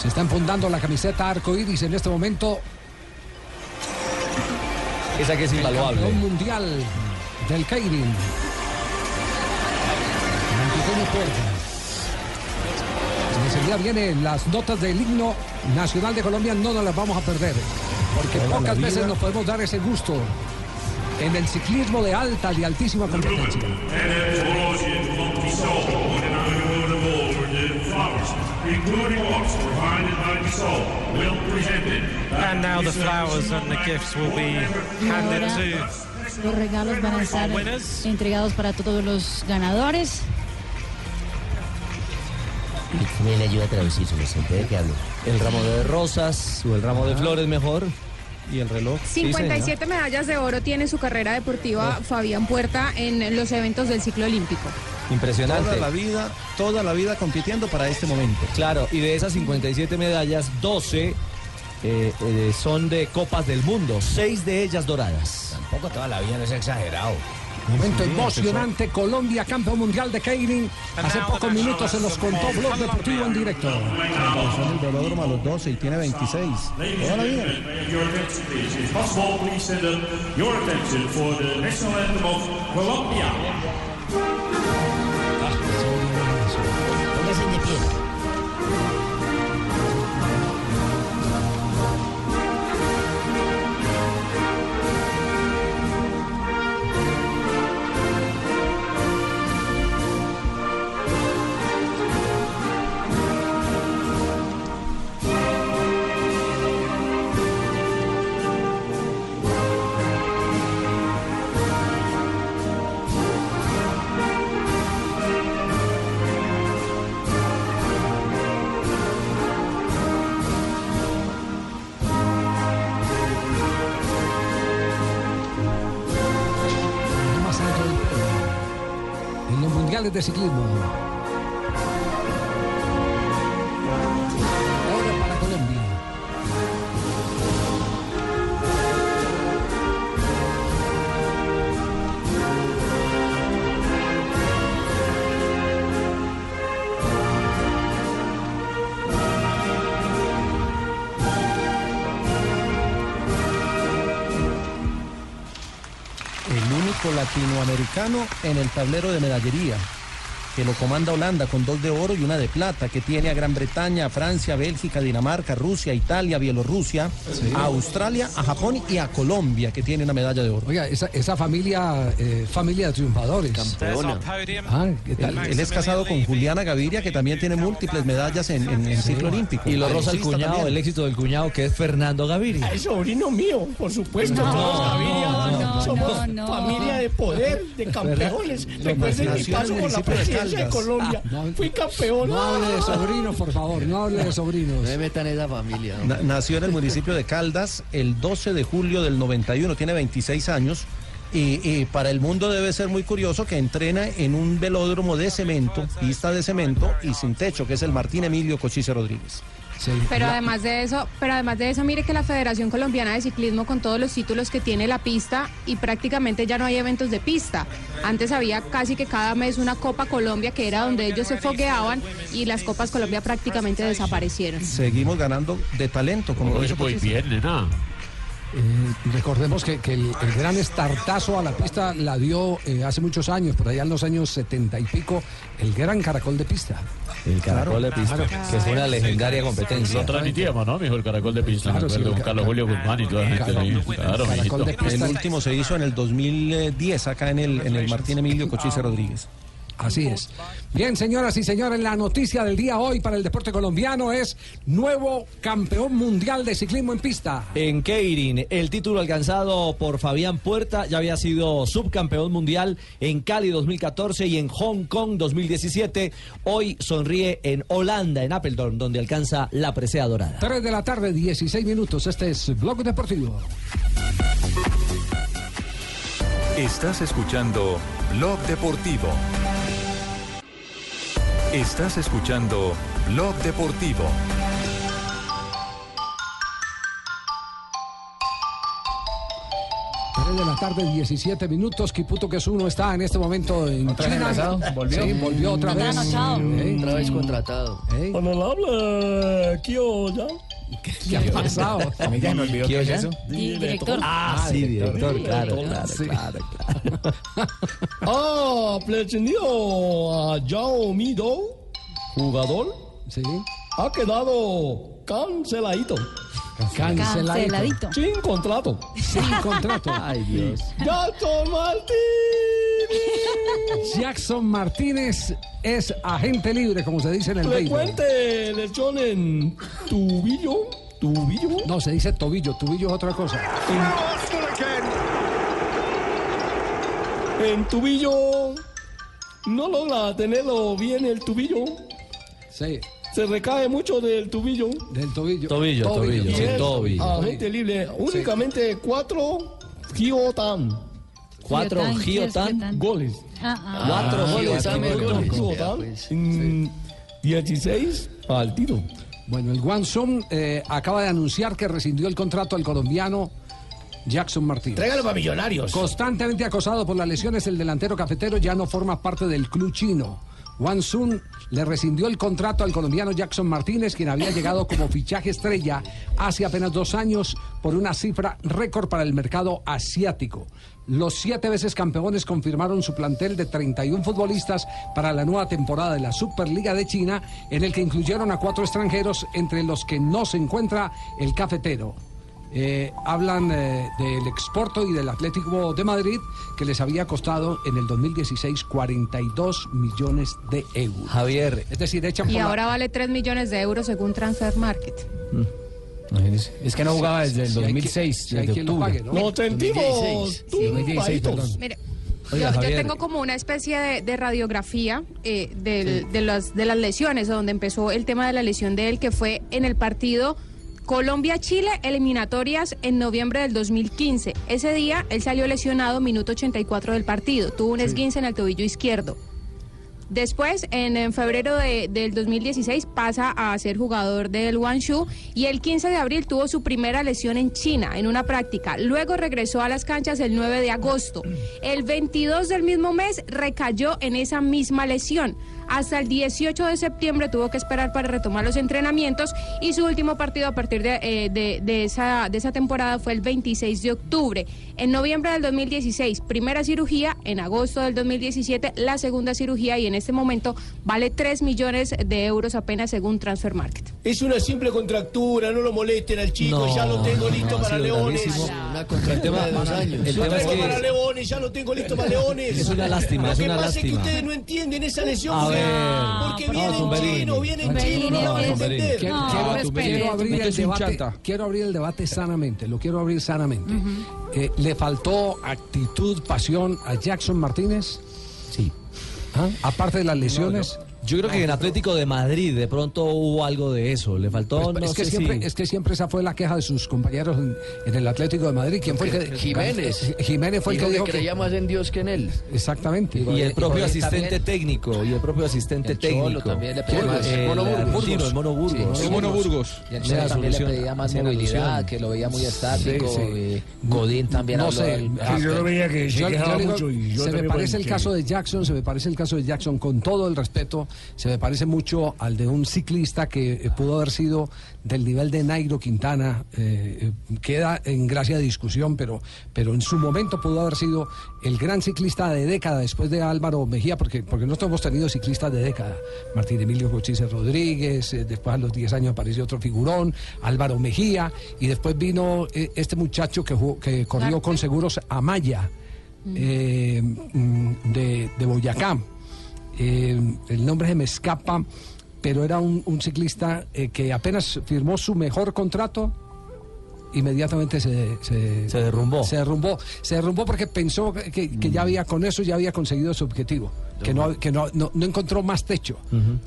Se está enfundando la camiseta arcoíris en este momento. Esa que es El invaluable. campeón mundial del Keirin. Enseguida vienen las notas del himno nacional de Colombia, no nos las vamos a perder, porque Toda pocas veces nos podemos dar ese gusto en el ciclismo de alta y altísima competencia. And now the flowers and the gifts will be handed to Los regalos van a estar entregados para todos los ganadores. ¿Quién le ayuda a traducir su ¿De qué hablo? El ramo de rosas o el ramo de flores mejor. Y el reloj. 57 medallas de oro tiene su carrera deportiva Fabián Puerta en los eventos del ciclo olímpico. Impresionante. Toda la vida, toda la vida compitiendo para este momento. Claro, y de esas 57 medallas, 12 eh, eh, son de Copas del Mundo, 6 de ellas doradas. Tampoco toda la vida, no es exagerado. Momento emocionante, Colombia, campeón mundial de Keirin. Hace pocos minutos se los contó Blog Deportivo en directo. En el velódromo a los 12 y tiene 26. Toda la vida. Your mundiales de ciclismo. Oro para Colombia. El único latinoamericano en el tablero de medallería. Que lo comanda Holanda con dos de oro y una de plata, que tiene a Gran Bretaña, a Francia, Bélgica, Dinamarca, Rusia, Italia, Bielorrusia, Sí. a Australia, a Japón y a Colombia, que tiene una medalla de oro. Oiga, esa, esa familia, eh, familia de triunfadores. Campeona. Ah, ¿qué tal? Él, él es casado con Juliana Gaviria, que también tiene múltiples medallas en, en, en ciclo olímpico. Y lo roza el cuñado, también. el éxito del cuñado, que es Fernando Gaviria. Es sobrino mío, por supuesto. No, todos Gaviria. no, Somos no, no. familia de poder, de campeones. Recuerden mi paso por la de presidencia de Caldas. Colombia. Fui campeón. No hable de sobrinos, por favor, no hable de sobrinos. No me metan esa familia. Na- nació en el municipio de Caldas el 12 de julio del 91, tiene 26 años. Y, y para el mundo debe ser muy curioso que entrena en un velódromo de cemento, pista de cemento y sin techo, que es el Martín Emilio Cochise Rodríguez. Pero además de eso, pero además de eso, mire que la Federación Colombiana de Ciclismo con todos los títulos que tiene la pista y prácticamente ya no hay eventos de pista. Antes había casi que cada mes una Copa Colombia que era donde ellos se fogueaban y las Copas Colombia prácticamente desaparecieron. Seguimos ganando de talento, como lo. Eh, recordemos que, que el, el gran estartazo a la pista la dio eh, hace muchos años, por allá en los años setenta y pico, el gran caracol de pista. El caracol de pista, que fue una legendaria competencia. Lo transmitíamos, ¿no, mijo? El caracol de pista. Claro, me sí, con Carlos Julio Guzmán y toda la gente ahí. Claro, mijito. El último se hizo en el 2010 acá en el, en el Martín Emilio Cochise Rodríguez. Así es. Bien, señoras y señores, la noticia del día hoy para el deporte colombiano es nuevo campeón mundial de ciclismo en pista. En Keirin, el título alcanzado por Fabián Puerta ya había sido subcampeón mundial en Cali 2014 y en Hong Kong 2017. Hoy sonríe en Holanda, en Apeldoorn, donde alcanza la presea dorada. 3 de la tarde, 16 minutos. Este es Blog Deportivo. Estás escuchando Blog Deportivo. Estás escuchando Blog Deportivo. De la tarde, 17 minutos. Kiputo que es uno está en este momento en ¿Otra vez China. enlazado? ¿Volvió? Sí, volvió otra vez. Otra vez contratado. Ey. Honorable Kyo-ya. ¿Qué ha pasado? A mí ya me olvidó qué es eso. Director. Ah, sí, director, claro, claro, Sí. claro, claro. Ah, pretendido a Yao Mido, jugador, Sí. ha quedado canceladito. Canceladito. Sin contrato. Sin contrato. Ay, Dios. Jackson Martínez. Jackson Martínez es agente libre, como se dice en el béisbol. Frecuente lesión en tubillo. Tubillo. No, se dice tobillo. Tobillo es otra cosa. En tubillo. No logra tenerlo bien el tubillo. Sí, Se recae mucho del tubillo. del tobillo. Tobillo, tobillo, sí, tobillo. Agente libre. Únicamente cuatro Giotan. Cuatro Giotan, goles. Ah, ah. Cuatro goles. Giotan, Qué goles. Giotan. pues. en 16 al tiro. Bueno, el Guangzhou eh, acaba de anunciar que rescindió el contrato al colombiano Jackson Martínez. Tráigalo para millonarios. Constantemente acosado por las lesiones, el delantero cafetero ya no forma parte del club chino. Wang Sun le rescindió el contrato al colombiano Jackson Martínez, quien había llegado como fichaje estrella hace apenas dos años por una cifra récord para el mercado asiático. Los siete veces campeones confirmaron su plantel de 31 futbolistas para la nueva temporada de la Superliga de China, en el que incluyeron a cuatro extranjeros, entre los que no se encuentra el cafetero. Eh, hablan eh, del exporto y del Atlético de Madrid, que les había costado en el 2016 42 millones de euros. Javier. Es decir, echan Y por la- ahora vale 3 millones de euros según Transfer Market. Es que no jugaba desde el Si hay que- 2006, si hay desde octubre. pague, ¿no? Nos sentimos 2016, perdón. tumbaditos. Mire, Oiga, yo, tengo como una especie de, de radiografía eh, del- de, las, de las lesiones, donde empezó el tema de la lesión de él, que fue en el partido Colombia-Chile, eliminatorias en noviembre del 2015. Ese día él salió lesionado, minuto 84 del partido. Tuvo un esguince en el tobillo izquierdo. Después, en, en febrero de- del 2016, pasa a ser jugador del Guangzhou y el 15 de abril tuvo su primera lesión en China, en una práctica. Luego regresó a las canchas el 9 de agosto. El 22 del mismo mes recayó en esa misma lesión. Hasta el 18 de septiembre tuvo que esperar para retomar los entrenamientos y su último partido a partir de, eh, de- de esa, de esa temporada fue el 26 de octubre. En noviembre del 2016, primera cirugía, en agosto del 2017, la segunda cirugía y en este momento vale 3 millones de euros apenas según Transfer Market. Es una simple contractura, no lo molesten al chico, ya lo tengo listo para Leones. Una contractura tema- de dos años. el Lo tema es traigo que- para Leones, ya lo tengo listo para Leones. Es una lástima, Lo es que una pasa es que ustedes no entienden esa lesión ver. porque No, vienen Tumberini. chinos, vienen Tumberini chinos, no van a es- entender. Abrir el debate, quiero abrir el debate sanamente, lo quiero abrir sanamente. Eh, ¿Le faltó actitud, pasión a Jackson Martínez? Sí. ¿Ah? Aparte de las lesiones. Yo creo que en Atlético de Madrid de pronto hubo algo de eso. Le faltó, Pues, no es, que sé siempre, si- es que siempre esa fue la queja de sus compañeros en, en el Atlético de Madrid. ¿Quién fue el que Jiménez. Jiménez fue el que Dijo que creía más en Dios que en él. Exactamente. Y el propio porque asistente también- técnico, y el propio asistente El Cholo técnico. también le pedía más. El Mono Burgos. argentino, el Mono Burgos. Sí, El Mono Burgos. Y el Cholo también le pedía más movilidad, solución. que lo veía muy estático. Sí, sí. y Godín también no habló sé. del- yo lo veía que se quejaba mucho y me parece el caso de Jackson, se me parece el caso de Jackson con todo el respeto, se me parece mucho al de un ciclista que eh, pudo haber sido del nivel de Nairo Quintana, eh, eh, queda en gracia de discusión, pero, pero en su momento pudo haber sido el gran ciclista de década después de Álvaro Mejía, porque, porque nosotros hemos tenido ciclistas de década, Martín Emilio Cochise Rodríguez, eh, después a los 10 años apareció otro figurón, Álvaro Mejía, y después vino este muchacho que, jugó- que corrió con seguros Amaya eh, mm, de, de Boyacá. Eh, el nombre se me escapa, pero era un, un ciclista eh, que apenas firmó su mejor contrato. Inmediatamente se, se, Se derrumbó. Se derrumbó. Se derrumbó porque pensó que, que ya había con eso ya había conseguido su objetivo. Que no, que no, no, no encontró más techo.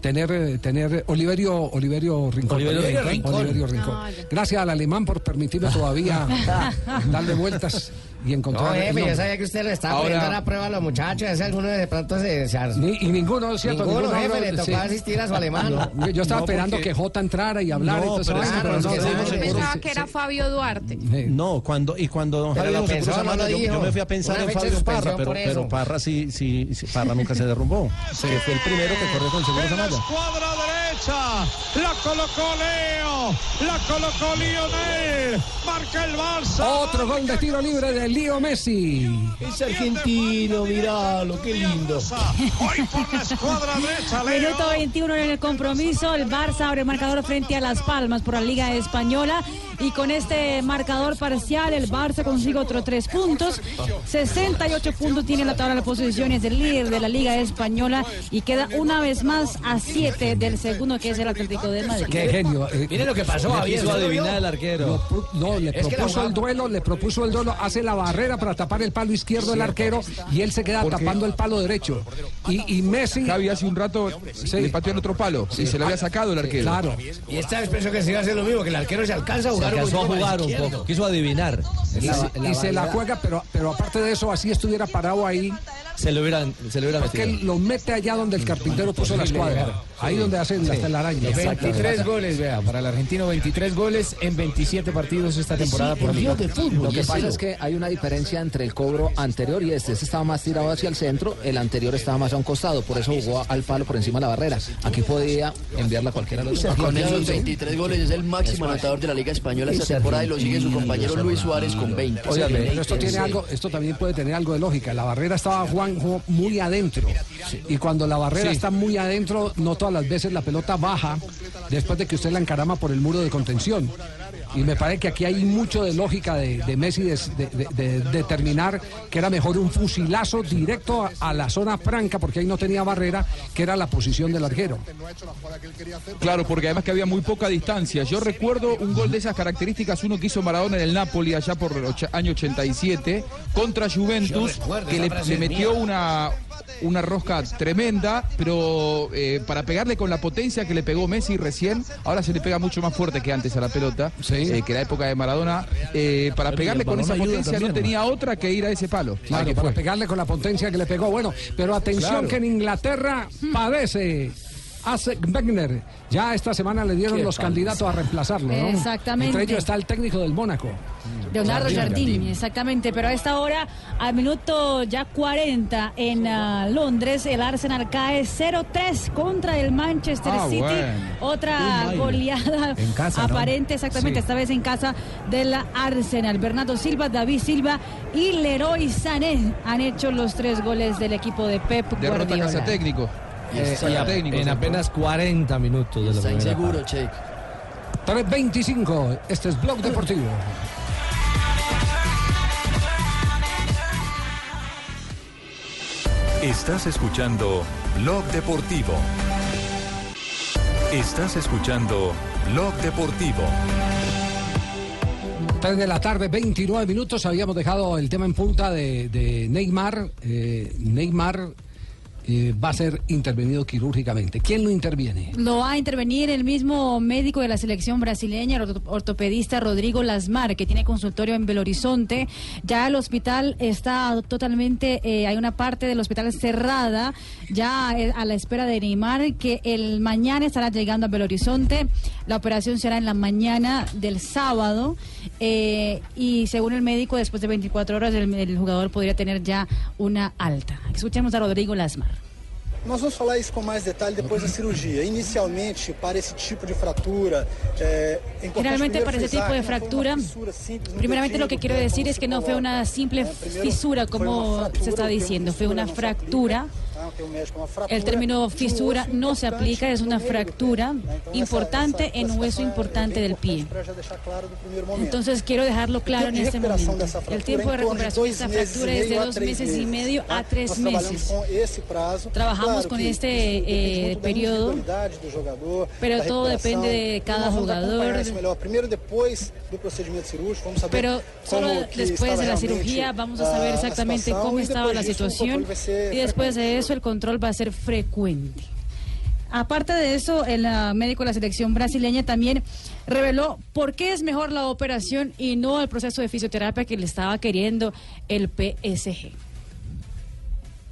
Tener, eh, tener Oliverio, Oliverio Rincón. Oliverio Rincón. Oliverio Rincón. Ah, ya. Gracias al alemán por permitirme todavía darle vueltas y encontrar. No, el jefe, yo sabía que usted lo estaba Ahora- poniendo a la prueba a los muchachos. Ese alguno de pronto se. se Ni- y ninguno, ¿cierto? Ninguno, Ninguno, jefe, le no, tocó sí. asistir a su alemán. No, yo estaba No, esperando porque- que Jota entrara y hablara No, y todo eso. pero es que pero por no, no, no no, no, Pensaba sí, que era Fabio Duarte. No, cuando, y cuando don Javier lo se pensó, puso a no mano, lo yo, yo me fui a pensar Una en Fabio Parra, pero, Parra sí, sí, sí, Parra nunca se derrumbó. Que fue el primero que corrió con Seguros Amaya. escuadra derecha, la colocó Leo, la colocó Lionel, marca el Barça. Otro gol de tiro libre de Leo Messi. Es argentino, miralo, qué lindo. Hoy por la escuadra derecha, Leo. Minuto 21 en el compromiso. El Barça abre el marcador frente a Las Palmas por la Liga Española. Y con este marcador parcial, el Barça consigue otros tres puntos. 68 puntos tiene la tabla de posiciones del líder de la Liga Española. Y queda una vez más a 7 del segundo, que es el Atlético de Madrid. Qué genio. eh, Mire lo que pasó, Le Javier. quiso ¿usted lo adivinar el arquero. no, le Es propuso el duelo, le propuso el duelo, hace la barrera para tapar el palo izquierdo del arquero y él se queda tapando el palo derecho. Y, y Messi, Javi hace un rato le pateó en otro palo y se le había sacado el arquero. claro, Y esta vez pensó que se iba a hacer lo mismo, que el arquero se alcanza a Se jugar. alcanzó a jugar un poco. Quiso adivinar. y, se, y se la juega, pero, pero aparte de eso, así estuviera parado ahí, Se lo hubieran, se lo hubiera porque metido. Él lo mete allá donde el carpintero puso la escuadra, ahí donde hacen las telarañas. 23 goles, vea, para el argentino 23 goles en 27 partidos esta temporada por liga. Lo que pasa es que hay una diferencia entre el cobro anterior y este. Este estaba más tirado hacia el centro, el anterior estaba más a un costado, por eso jugó al palo por encima de la barrera. Aquí podía enviarla a cualquiera de los dos. Con esos 23 goles es el máximo anotador de la Liga Española esta temporada y lo sigue su compañero Luis Suárez con 20. Óigame, pero esto tiene algo, esto también puede tener algo de lógica. La barrera estaba Juanjo muy adentro. Y cuando la barrera Sí. está muy adentro, no todas las veces la pelota baja después de que usted la encarama por el muro de contención. Y me parece que aquí hay mucho de lógica de, de Messi de, de- de- de determinar que era mejor un fusilazo directo a, a la zona franca, porque ahí no tenía barrera, que era la posición del arquero. Claro, porque además que había muy poca distancia. Yo recuerdo un gol de esas características, uno que hizo Maradona en el Napoli allá por el och- año 87 contra Juventus, recuerdo, que le, metió una, una rosca tremenda, pero eh, para pegarle con la potencia que le pegó Messi recién, ahora se le pega mucho más fuerte que antes a la pelota, eh, que la época de Maradona. eh, para pegarle con esa potencia no tenía otra que ir a ese palo. Claro, para fue. pegarle con la potencia que le pegó. Bueno, pero atención Claro. que en Inglaterra padece. Asek Wegener. Ya esta semana le dieron Qué los candidatos a reemplazarlo, ¿no? Exactamente. Entre ellos está el técnico del Mónaco. Leonardo Jardín. Exactamente, pero a esta hora, al minuto ya 40 en ah, Londres, el Arsenal cae 0-3 contra el Manchester Ah, City. bueno. Otra goleada En casa, ¿no? aparente, exactamente, Sí. esta vez en casa del Arsenal. Bernardo Silva, David Silva y Leroy Sané han hecho los tres goles del equipo de Pep Derrota Guardiola. casa técnico. Eh, está y a- técnico, en apenas 40 minutos de la Está primera inseguro, parte. Cheik. 3.25, este es Blog Deportivo. Estás escuchando Blog Deportivo. Estás escuchando Blog Deportivo. 3 de la tarde, 29 minutos. Habíamos dejado el tema en punta de, de Neymar. Eh, Neymar eh, va a ser intervenido quirúrgicamente. ¿Quién lo interviene? Lo va a intervenir el mismo médico de la selección brasileña, el orto- ortopedista Rodrigo Lasmar, que tiene consultorio en Belo Horizonte. Ya el hospital está totalmente, eh, hay una parte del hospital cerrada, ya eh, a la espera de Neymar, que el mañana estará llegando a Belo Horizonte. La operación será en la mañana del sábado. eh, y según el médico, después de 24 horas, el jugador podría tener ya una alta. Escuchemos a Rodrigo Lasmar. Nós vamos falar isso com mais detalhe depois da cirurgia. Inicialmente, para esse tipo de fratura, é, Generalmente para ese tipo de fractura, primeramente lo que quiero decir es que no fue una simple fisura como se está diciendo, fue una fractura. El término fisura no se aplica, es una fractura importante en un hueso importante del pie. Entonces quiero dejarlo claro en este momento. El tiempo de recuperación de esta fractura es de dos meses y medio a tres meses. Trabajamos con este, eh, periodo, pero todo depende de cada jugador. Pero solo después de la cirugía vamos a saber exactamente cómo estaba la situación y después de eso el control va a ser frecuente. Aparte de eso, el ah, médico de la selección brasileña también reveló por qué es mejor la operación y no el proceso de fisioterapia que le estaba queriendo el PSG.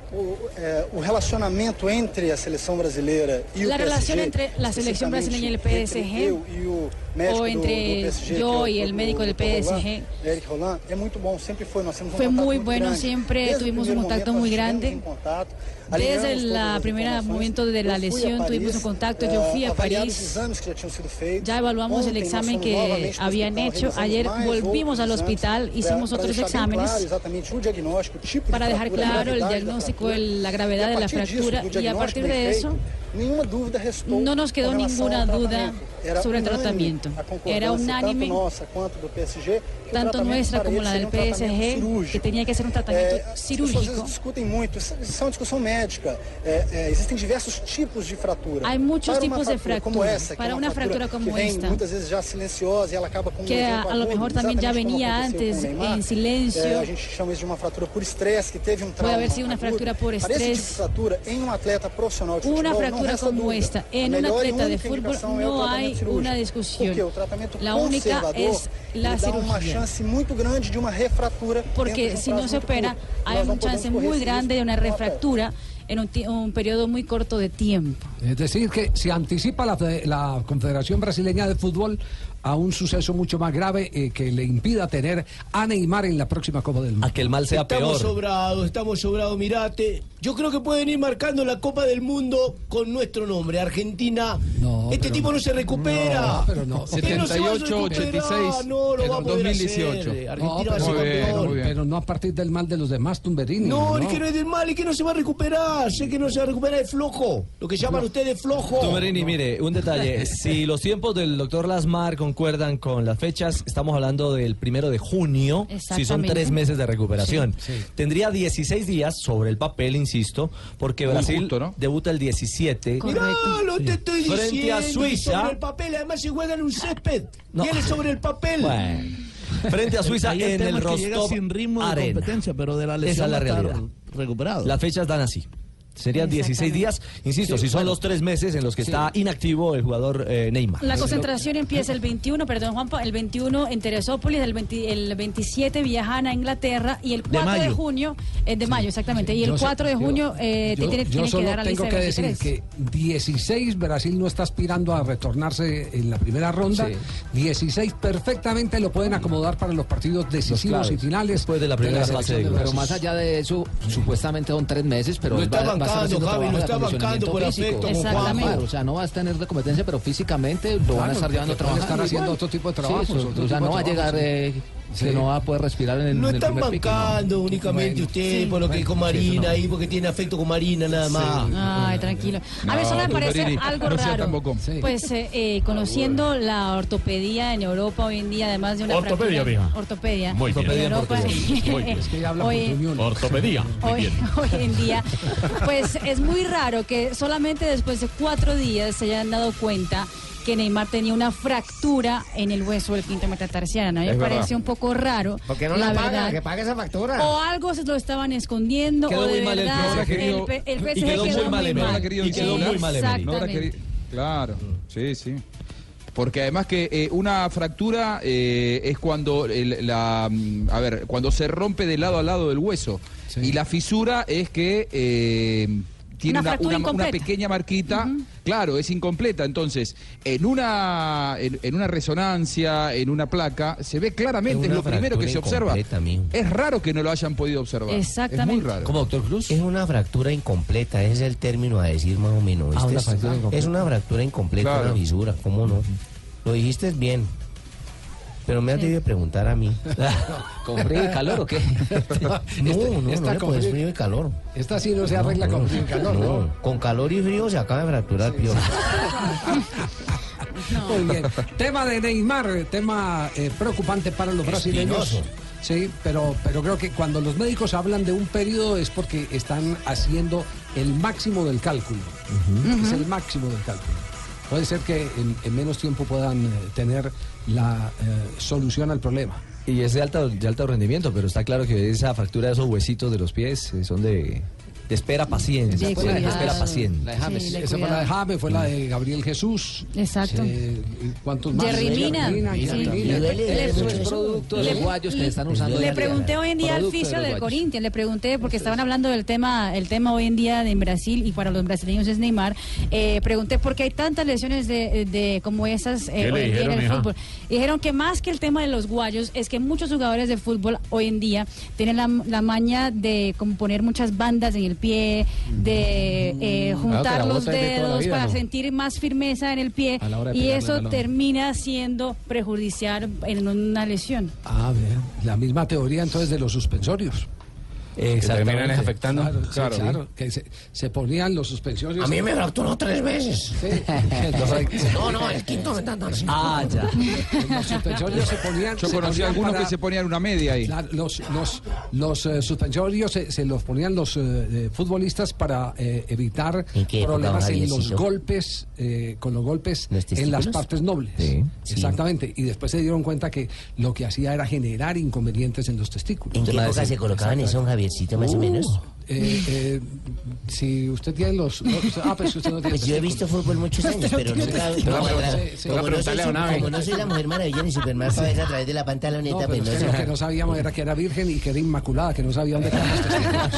O, relacionamento entre a seleção brasileira e o La relación entre la selección brasileña y el PSG, e o do- entre do PSG, que yo y el médico del PSG, Eric Roland, é muito bom, sempre foi, nós um Fue muy bueno, grande. siempre Desde tuvimos un contacto momento, muy grande. Desde el primer momento de la lesión tuvimos un contacto, yo eh, fui a avaliar París. Ya evaluamos el examen que habían hecho. Ayer volvimos al hospital, hicimos otros exámenes para dejar claro el diagnóstico, la gravedad de la fractura y a partir de eso nenhuma dúvida restou no nos quedó com relação ninguna ao duda tratamento. Era sobre el unânime tratamiento. a concordância, Era unánime, tanto nossa quanto do PSG, que o tanto tratamento nuestra para como ele la del seria um tratamento PSG, cirúrgico. que tenía que ser un tratamiento É, as pessoas às vezes cirúrgico. discutem muito, isso, isso é uma discussão médica. É, é, existem diversos tipos de fratura. Hay muchos Para uma tipos de fratura como fractura. essa, que Para é una fractura como que vem esta, muitas vezes já silenciosa e ela acaba com um que a, evento a lo agudo, mejor también ya exatamente como venía aconteceu antes com o Neymar. en silencio. É, a gente chama isso de uma fratura por estresse, que teve um Puede trauma. haber sido una agudo. fractura por Para esse tipo de estrés. fratura, em um atleta profissional de Una futebol, como esta en un atleta de fútbol no hay una discusión. La única es la cirugía. Porque si no se opera, hay un chance muy grande de una refractura en un, un periodo muy corto de tiempo. Es decir, que se anticipa la, la Confederación Brasileña de Fútbol a un suceso mucho más grave eh, que le impida tener a Neymar en la próxima Copa del Mundo. A que el mal sea Estamos peor. sobrados, estamos sobrados, mirate. Yo creo que pueden ir marcando la Copa del Mundo con nuestro nombre, Argentina. este tipo no se recupera. No, pero no. ¿Qué no se va a 78, recuperar? 86, No, lo en va a poder 2018. hacer. No, Argentina va a pero, ser campeón. bien. pero no a partir del mal de los demás, Tumberini. No, es que no es del mal, es que no se va a recuperar. Sé que no se va a recuperar, es flojo. Lo que llaman ustedes flojo. Tumberini, mire, un detalle. Si los tiempos del doctor Lasmar concuerdan con las fechas, estamos hablando del primero de junio, si son tres meses de recuperación. Sí, sí. Tendría 16 días sobre el papel, insisto, porque Muy Brasil justo, ¿no? debuta el 17. Mirá, lo te estoy diciendo. Frente a Suiza. Sobre el papel, además se juega en un césped. No. Viene sobre el papel. Bueno, frente a Suiza el en el es que llega Rostov sin ritmo de Arena. competencia, pero de la Esa lesión es la realidad. recuperado. Las fechas dan así. Serían 16 días, insisto, Sí, si son bueno. los tres meses en los que está inactivo el jugador eh, Neymar. La concentración empieza el 21, perdón Juanpa, el 21 en Teresópolis, el, 20 el 27 viajan a Inglaterra y el 4 de, junio, eh, de mayo exactamente, y el Yo sé- 4 de yo- junio eh, te yo- tiene, yo tiene que dar a la tengo que de decir 23. que 16 Brasil no está aspirando a retornarse en la primera ronda. Sí. 16 perfectamente lo pueden acomodar para los partidos decisivos y finales. Después de la primera fase de. Pero más allá de eso, supuestamente son tres meses, pero haciendo Javi, trabajo lo está acondicionamiento por como Exactamente. O sea, no va a tener de competencia, pero físicamente lo van a estar llevando a trabajar. estar haciendo otro tipo de otro o sea, no va a llegar eh, que no va a poder respirar en el, No en el están primer pico, bancando no. únicamente Bueno, ustedes sí, por lo que bueno, con Marina ahí, porque tiene afecto con Marina nada más. Ay, tranquilo. A mí eso me parece algo raro. Pues eh, eh, conociendo la ortopedia en Europa hoy en día, además de una Ortopedia, mija. Ortopedia. Muy bien. En Europa, Muy bien. Es que ella habla por hoy. Ortopedia. Hoy, hoy en día, pues es muy raro que solamente después de cuatro días se hayan dado cuenta que Neymar tenía una fractura en el hueso del quinto metatarsiano. A mí me parece un poco raro. ¿Por qué no la, paga? verdad. Que pague esa factura. O algo se lo estaban escondiendo, Quedó o de muy mal el verdad programa, querido. el, P- el Y PSG quedó muy mal, muy Emery. No mal. la querido Sí, disimular. No la Claro, sí, sí. Porque además que eh, una fractura eh, es cuando el- la mm, a ver cuando se rompe de lado a lado del hueso y la fisura es que eh, tiene Una una, fractura una- una incompleta. pequeña marquita, claro, es incompleta. Entonces, en una en, en una resonancia, en una placa, se ve claramente, es, lo primero que se observa. mijo. Es raro que no lo hayan podido observar. Exactamente. Es muy raro. ¿Cómo, doctor Cruz? Es una fractura incompleta, ese es el término a decir más o menos. Ah, fractura incompleta. Es una fractura incompleta, Claro. una fisura, ¿cómo no? Lo dijiste bien. Pero me has debido preguntar a mí. ¿Con frío y calor o qué? No, Este- no, esta no, con pues frío- frío y calor. Esta sí no se arregla con frío y calor, ¿no? Con calor y frío se acaba de fracturar peor. Muy bien. Tema de Neymar, tema eh, preocupante para los brasileños. Sí, pero, pero creo que cuando los médicos hablan de un periodo es porque están haciendo el máximo del cálculo. Es el máximo del cálculo. Puede ser que en, en menos tiempo puedan eh, tener la eh, solución al problema. Y es de alto, de alto rendimiento, pero está claro que esa fractura de esos huesitos de los pies eh, son de, de espera paciencia. De pues, de espera paciencia. La de James. Sí, Esa fue la de. James, fue la de Gabriel Jesús. Exacto. Eh, ¿Cuántos más? Jerry Mina. Le guayos que están usando. Pregunté hoy en día al fisio del. Corinthians, le pregunté porque estaban hablando del tema, el tema hoy en día de en Brasil y para los brasileños es Neymar. Eh, pregunté por qué hay tantas lesiones de, de como esas eh, ¿Qué le hoy en día en dijeron, el hija? fútbol. Dijeron que más que el tema de los guayos es que muchos jugadores de fútbol hoy en día tienen la, la maña de como poner muchas bandas en el pie, de eh, juntar los de dedos vida, para ¿no? sentir más firmeza en el pie y eso termina siendo perjudicial en una lesión. Ah, bien. La misma teoría entonces de los suspensorios. Exactamente. terminan afectando. Claro, sí, Claro. claro, que se, se ponían los suspensorios. A mí me fracturó tres veces. Sí. No, no, el quinto me está Ah, ya. Los suspensorios se ponían. Yo conocí algunos para- que se ponían una media ahí. Claro, los los, los eh, suspensorios se, se los ponían los eh, eh, futbolistas para eh, evitar ¿En qué época, problemas en los golpes, eh, con los golpes ¿Los en las partes nobles. Sí, sí. Exactamente. Y después se dieron cuenta que lo que hacía era generar inconvenientes en los testículos. ¿En qué época se colocaban eso, Javiercito, más o menos? Eh, eh, si usted tiene los, los- ah, pues usted no tiene Pues yo he visto fútbol muchos años, pero nunca... como, no soy, la mujer maravilla ni Superman para ver a través de la pantaloneta, No, pero pues no es que sé. lo que no sabíamos era que era virgen y que era inmaculada, que no sabía dónde quedaban los testículos.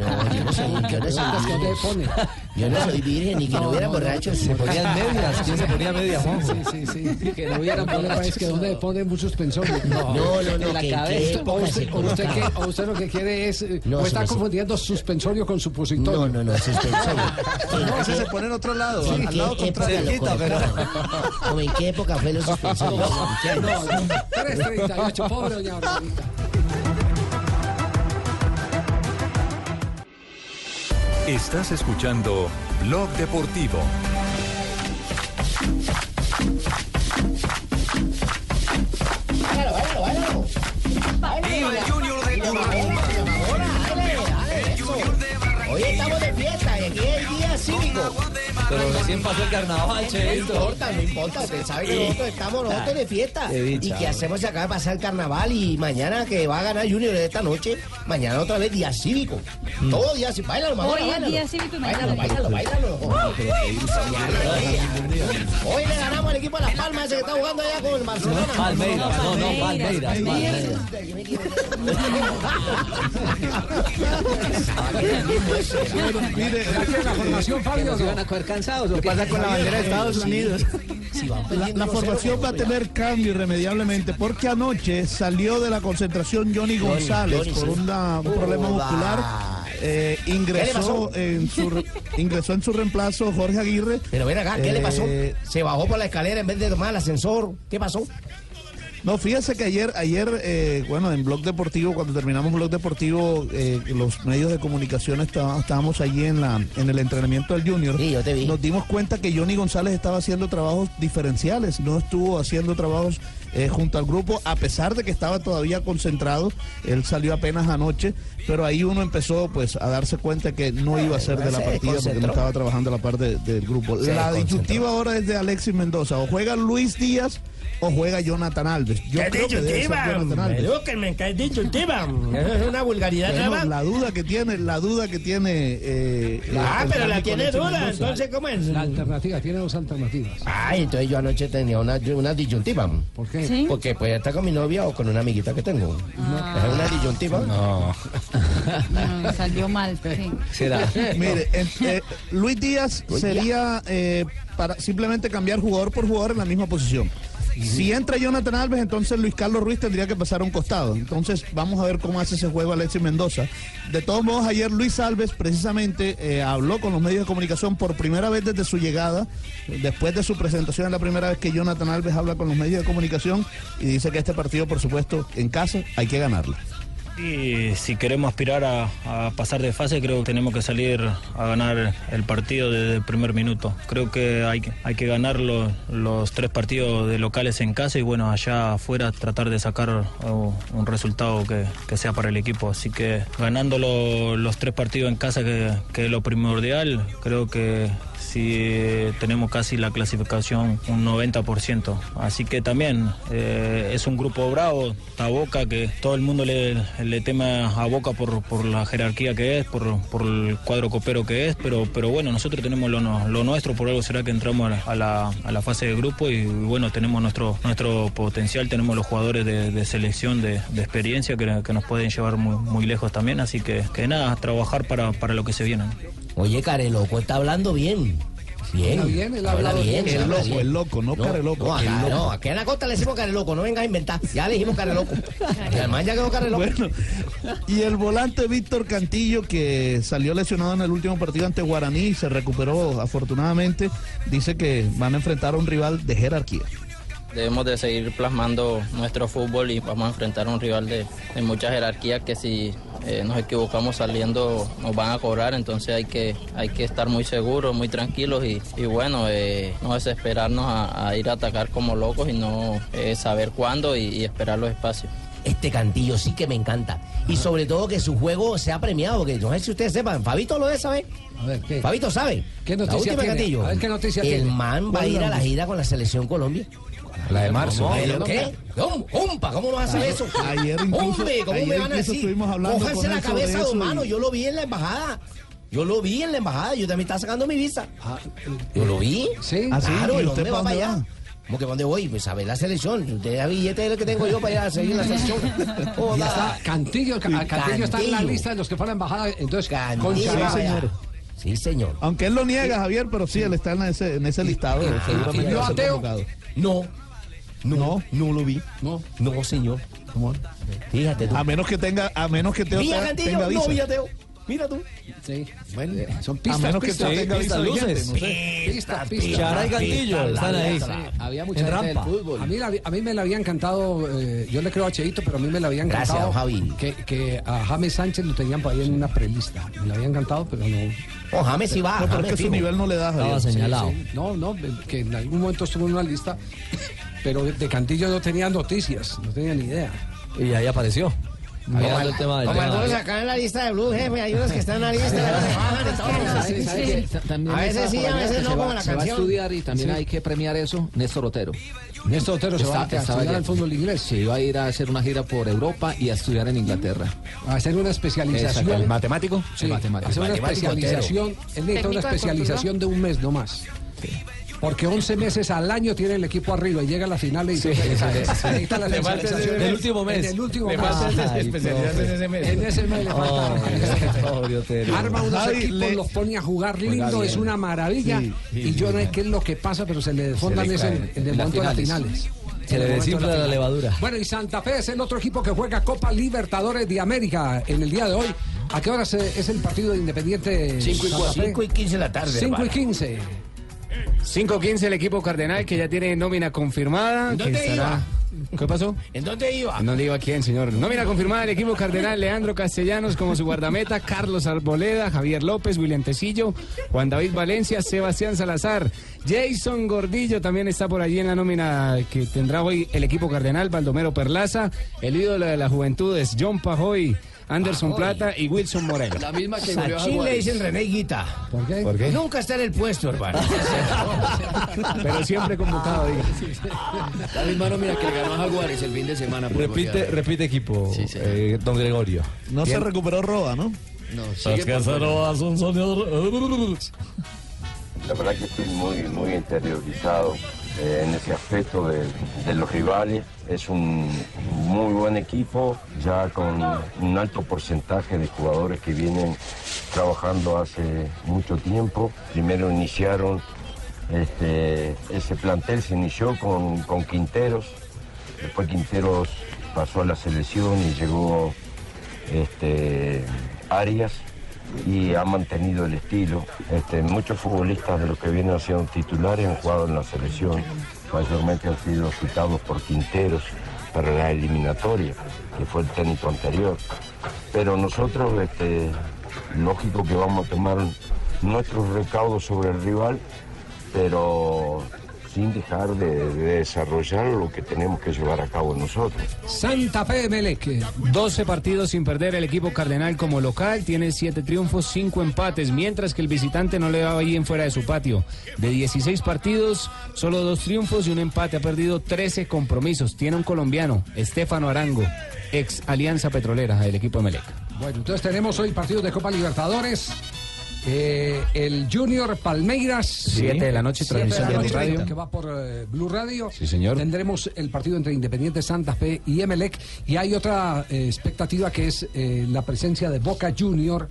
No, yo no soy, yo no soy ¿Dónde virgen. Yo no soy virgen ni que no, hubiera borrachos. Se ponían medias. ¿Quién se ponía medias? Sí, sí, sí. Que no hubieran problemas, es que donde ponen muchos suspensorios. No, No, no, que O usted, lo que quiere es. o está confundiendo suspensorio con supositorio. No, no, no, suspensorio. No, ese se pone en otro lado, ¿En al qué lado época contrario. colocaban? ¿Cómo en qué época fue los suspensorios? ¿En qué año? 338, pobre doña. Estás escuchando Blog Deportivo. Cívico. Pero recién pasó el carnaval, No importa, no importa. Usted sabe que nosotros estamos nosotros de fiesta. Qué dicha, y que hacemos se acaba de pasar el carnaval y mañana que va a ganar Junior esta noche, mañana otra vez día cívico. Todo día cívico. Báilalo, mamá. Hoy es báilalo. día cívico y mañana Báilalo, báilalo, báilalo. Hoy le ganamos al equipo de Las Palmas ese que está jugando allá con el Barcelona. Palmeiras, no, no, Palmeiras. Palmeiras. Mire, la formación, Fabio? ¿Se van a coger cansados? con la bandera de Estados Unidos? La, la formación va a tener cambio irremediablemente porque anoche salió de la concentración Johnny González por una- un problema muscular. Eh, ¿Qué le ingresó en su re- ingresó en su reemplazo Jorge Aguirre. Pero ven acá, ¿qué le pasó? Eh, Se bajó por la escalera en vez de tomar el ascensor. ¿Qué pasó? No, fíjese que ayer, ayer eh, bueno, en Blog Deportivo, cuando terminamos Blog Deportivo, eh, los medios de comunicación estábamos allí en la en el entrenamiento del Junior. Nos dimos cuenta que Johnny González estaba haciendo trabajos diferenciales, no estuvo haciendo trabajos eh, junto al grupo, a pesar de que estaba todavía concentrado. Él salió apenas anoche, pero ahí uno empezó pues a darse cuenta que no iba a ser de la partida porque no estaba trabajando la parte del grupo. La disyuntiva ahora es de Alexis Mendoza. O juega Luis Díaz o juega Jonathan Alves. Yo ¿Qué creo que? Jonathan Alves. Edúquenme, ¿qué? Es una vulgaridad Bueno, la duda que tiene, la duda que tiene. eh, Ah, el pero la tiene dura, Mendoza. entonces, ¿cómo es? La alternativa, tiene dos alternativas. Ay, entonces yo anoche tenía una, una disyuntiva. ¿Por qué? ¿Sí? Porque puede estar con mi novia o con una amiguita que tengo. Es una disyuntiva. No. No, salió mal. sí. Mire, en- eh, Luis Díaz sería eh, para simplemente cambiar jugador por jugador en la misma posición. Si entra Jonathan Alves, entonces Luis Carlos Ruiz tendría que pasar a un costado. Entonces vamos a ver cómo hace ese juego Alexis Mendoza. De todos modos, ayer Luis Alves precisamente eh, habló con los medios de comunicación por primera vez desde su llegada, después de su presentación, es la primera vez que Jonathan Alves habla con los medios de comunicación y dice que este partido, por supuesto, en casa hay que ganarlo. Y si queremos aspirar a, pasar de fase, creo que tenemos que salir a ganar el partido desde el primer minuto. Creo que hay, que- ganar los, tres partidos de locales en casa y bueno, allá afuera tratar de sacar un resultado que, sea para el equipo. Así que ganando lo- los tres partidos en casa, que es lo primordial, creo que si tenemos casi la clasificación un 90%. Así que también eh, es un grupo bravo, está Boca, que todo el mundo le, le teme a Boca por, por la jerarquía que es, por, por el cuadro copero que es, pero, pero bueno, nosotros tenemos lo, lo nuestro, por algo será que entramos a la, a la, fase de grupo y bueno, tenemos nuestro, nuestro potencial, tenemos los jugadores de, de selección, de, de experiencia que, que nos pueden llevar muy, muy lejos también, así que, que nada, trabajar para, para lo que se viene. Oye, Careloco está hablando bien. Bien. Habla bien, él habla bien. El loco, bien. el loco, no Careloco, No, el acá, loco. no, aquí en la costa le decimos Careloco, no vengas a inventar. Ya le dijimos Careloco. Y además ya quedó Careloco. Bueno, y el volante Víctor Cantillo, que salió lesionado en el último partido ante Guaraní y se recuperó afortunadamente, dice que van a enfrentar a un rival de jerarquía. Debemos de seguir plasmando nuestro fútbol y vamos a enfrentar a un rival de, de mucha jerarquía que si eh, nos equivocamos saliendo nos van a cobrar, entonces hay que, hay que estar muy seguros, muy tranquilos y, y bueno, eh, no desesperarnos a, a ir a atacar como locos y no eh, saber cuándo y, y esperar los espacios. Este Cantillo sí que me encanta. Y sobre todo que su juego sea premiado, porque no sé si ustedes sepan, Fabito lo debe saber. A ver, ¿qué? Fabito sabe. ¿Qué La noticia última, tiene? Cantillo. A ver, ¿qué noticia El tiene? man va a ir a la gira con la selección Colombia. La de marzo. ¿Cómo? ¿Pero qué? ¿Cómo? Umpa, ¿cómo no vas a saber eso? Ayer incluso- Hombre, ¿cómo me van a decir? Cójanse con la cabeza, don mano. Yo lo vi en la embajada. Yo lo vi en la embajada. Yo también estaba sacando mi visa. Ah, Yo lo vi. Sí. ¿Ah, sí? Claro, ¿Y ¿y usted va para allá? ¿Cómo que dónde voy? Pues a ver la selección. Usted da billete de lo que tengo yo para ir a seguir la selección. Cantillo, Ca- Cantillo está en la Cantillo. lista de los que fueron a la embajada. Entonces, con Cantillo, señor. Sí, señor. Aunque él lo niega, Javier, pero sí, él está en ese, en ese listado. seguramente ¿Y yo va a ser ateo? convocado. No. No, no lo vi. No. No, señor. Fíjate tú. A menos que tenga, a menos que Mira, tenga, no, visa. mira, Teo. Mira tú. Sí. Bueno, son A pistas, menos que pistas. Tenga pistas, luces. no sé. Pistas, pistas. Chara y Cantillo están ahí. Había mucha En gente del rampa. fútbol. A mí, la- a mí me la habían cantado, eh, yo le creo a Cheito, pero a mí me la habían Gracias, cantado. Javi. Que, que a James Sánchez lo tenían por ahí en una prelista. Me la habían cantado, pero no. Oh, James sí va. No, pero es James que su nivel no le da, Javier. Estaba señalado. Sí, no, no, que en algún momento estuvo en una lista, pero de Cantillo no tenía noticias, no tenía ni idea. Y ahí apareció. Como, dando el tema del como tema. algunos acá en la lista de Blue, jefe, hay unos que están en la lista y otros se bajan y todo. ¿Sabe- sabe que ta- también A veces sí, a veces no, como va- la Se va a canción. estudiar y también Sí. hay que premiar eso. Néstor Otero. Néstor Otero se va a Está- a estaba estudiar el fútbol inglés, Sí, iba a ir a hacer una gira por Europa y a estudiar en Inglaterra. a hacer una especialización. ¿el matemático? Sí, El matemático. hacer una Matemático especialización. Él necesita una especialización de un mes no más. Porque 11 meses al año tiene el equipo arriba y llega a la final y Sí, necesita sí, la Le falta el último mes. En el último Le mes. ese en mes. En ese mes le falta. Arma unos equipos, le- los pone a jugar lindo, es una maravilla. Sí, sí, y yo no sé qué es lo que pasa, pero se le desfondan en, el momento de las finales. Se le desinfla de la final. levadura. Bueno, y Santa Fe es el otro equipo que juega Copa Libertadores de América en el día de hoy. ¿A qué hora se- es el partido de Independiente? Cinco y Santa cua- Fe? cinco y quince de la tarde, 5 y hermano. 15. 5-15 el equipo cardenal que ya tiene nómina confirmada. ¿Dónde que estará iba? ¿Qué pasó? ¿En dónde iba? No digo a quién, señor. Nómina confirmada del equipo cardenal Leandro Castellanos como su guardameta, Carlos Arboleda, Javier López, William Tecillo, Juan David Valencia, Sebastián Salazar, Jason Gordillo también está por allí en la nómina que tendrá hoy el equipo cardenal, Baldomero Perlaza, el ídolo de la juventud es John Pajoy. Anderson Plata y Wilson Moreno. La misma que A goleó a Chile le dicen René Guita. ¿Por qué? ¿Por qué? Nunca está en el puesto, hermano. Pero siempre convocado, diga. La misma nómina que le ganó a Jaguares el fin de semana. por Repite, repite equipo, Sí, señor. eh, don Gregorio. No se recuperó Roa, ¿no? No, sigue que se roban son sonidos. La verdad que estoy muy, muy interiorizado eh, en ese aspecto de, los rivales. Es un muy buen equipo, ya con un alto porcentaje de jugadores que vienen trabajando hace mucho tiempo. Primero iniciaron, este, ese plantel se inició con, con Quinteros, después Quinteros pasó a la selección y llegó este, Arias y ha mantenido el estilo. Este, muchos futbolistas de los que vienen siendo titulares han jugado en la selección, mayormente han sido citados por Quinteros para la eliminatoria, que fue el técnico anterior. Pero nosotros, este, lógico que vamos a tomar nuestros recaudos sobre el rival, pero sin dejar de, de desarrollar lo que tenemos que llevar a cabo nosotros. Santa Fe Melec. 12 partidos sin perder el equipo cardenal como local. Tiene 7 triunfos, 5 empates. Mientras que el visitante no le va bien fuera de su patio. De 16 partidos, solo 2 triunfos y un empate. Ha perdido 13 compromisos. Tiene un colombiano, Estefano Arango, ex Alianza Petrolera del equipo de Melec. Bueno, entonces tenemos hoy partidos de Copa Libertadores. Eh, el Junior Palmeiras. Siete de la noche, transmisión de la noche, Radio. Que va por eh, Blue Radio. Sí, señor. Tendremos el partido entre Independiente Santa Fe y Emelec. Y hay otra eh, expectativa que es la presencia de Boca Junior.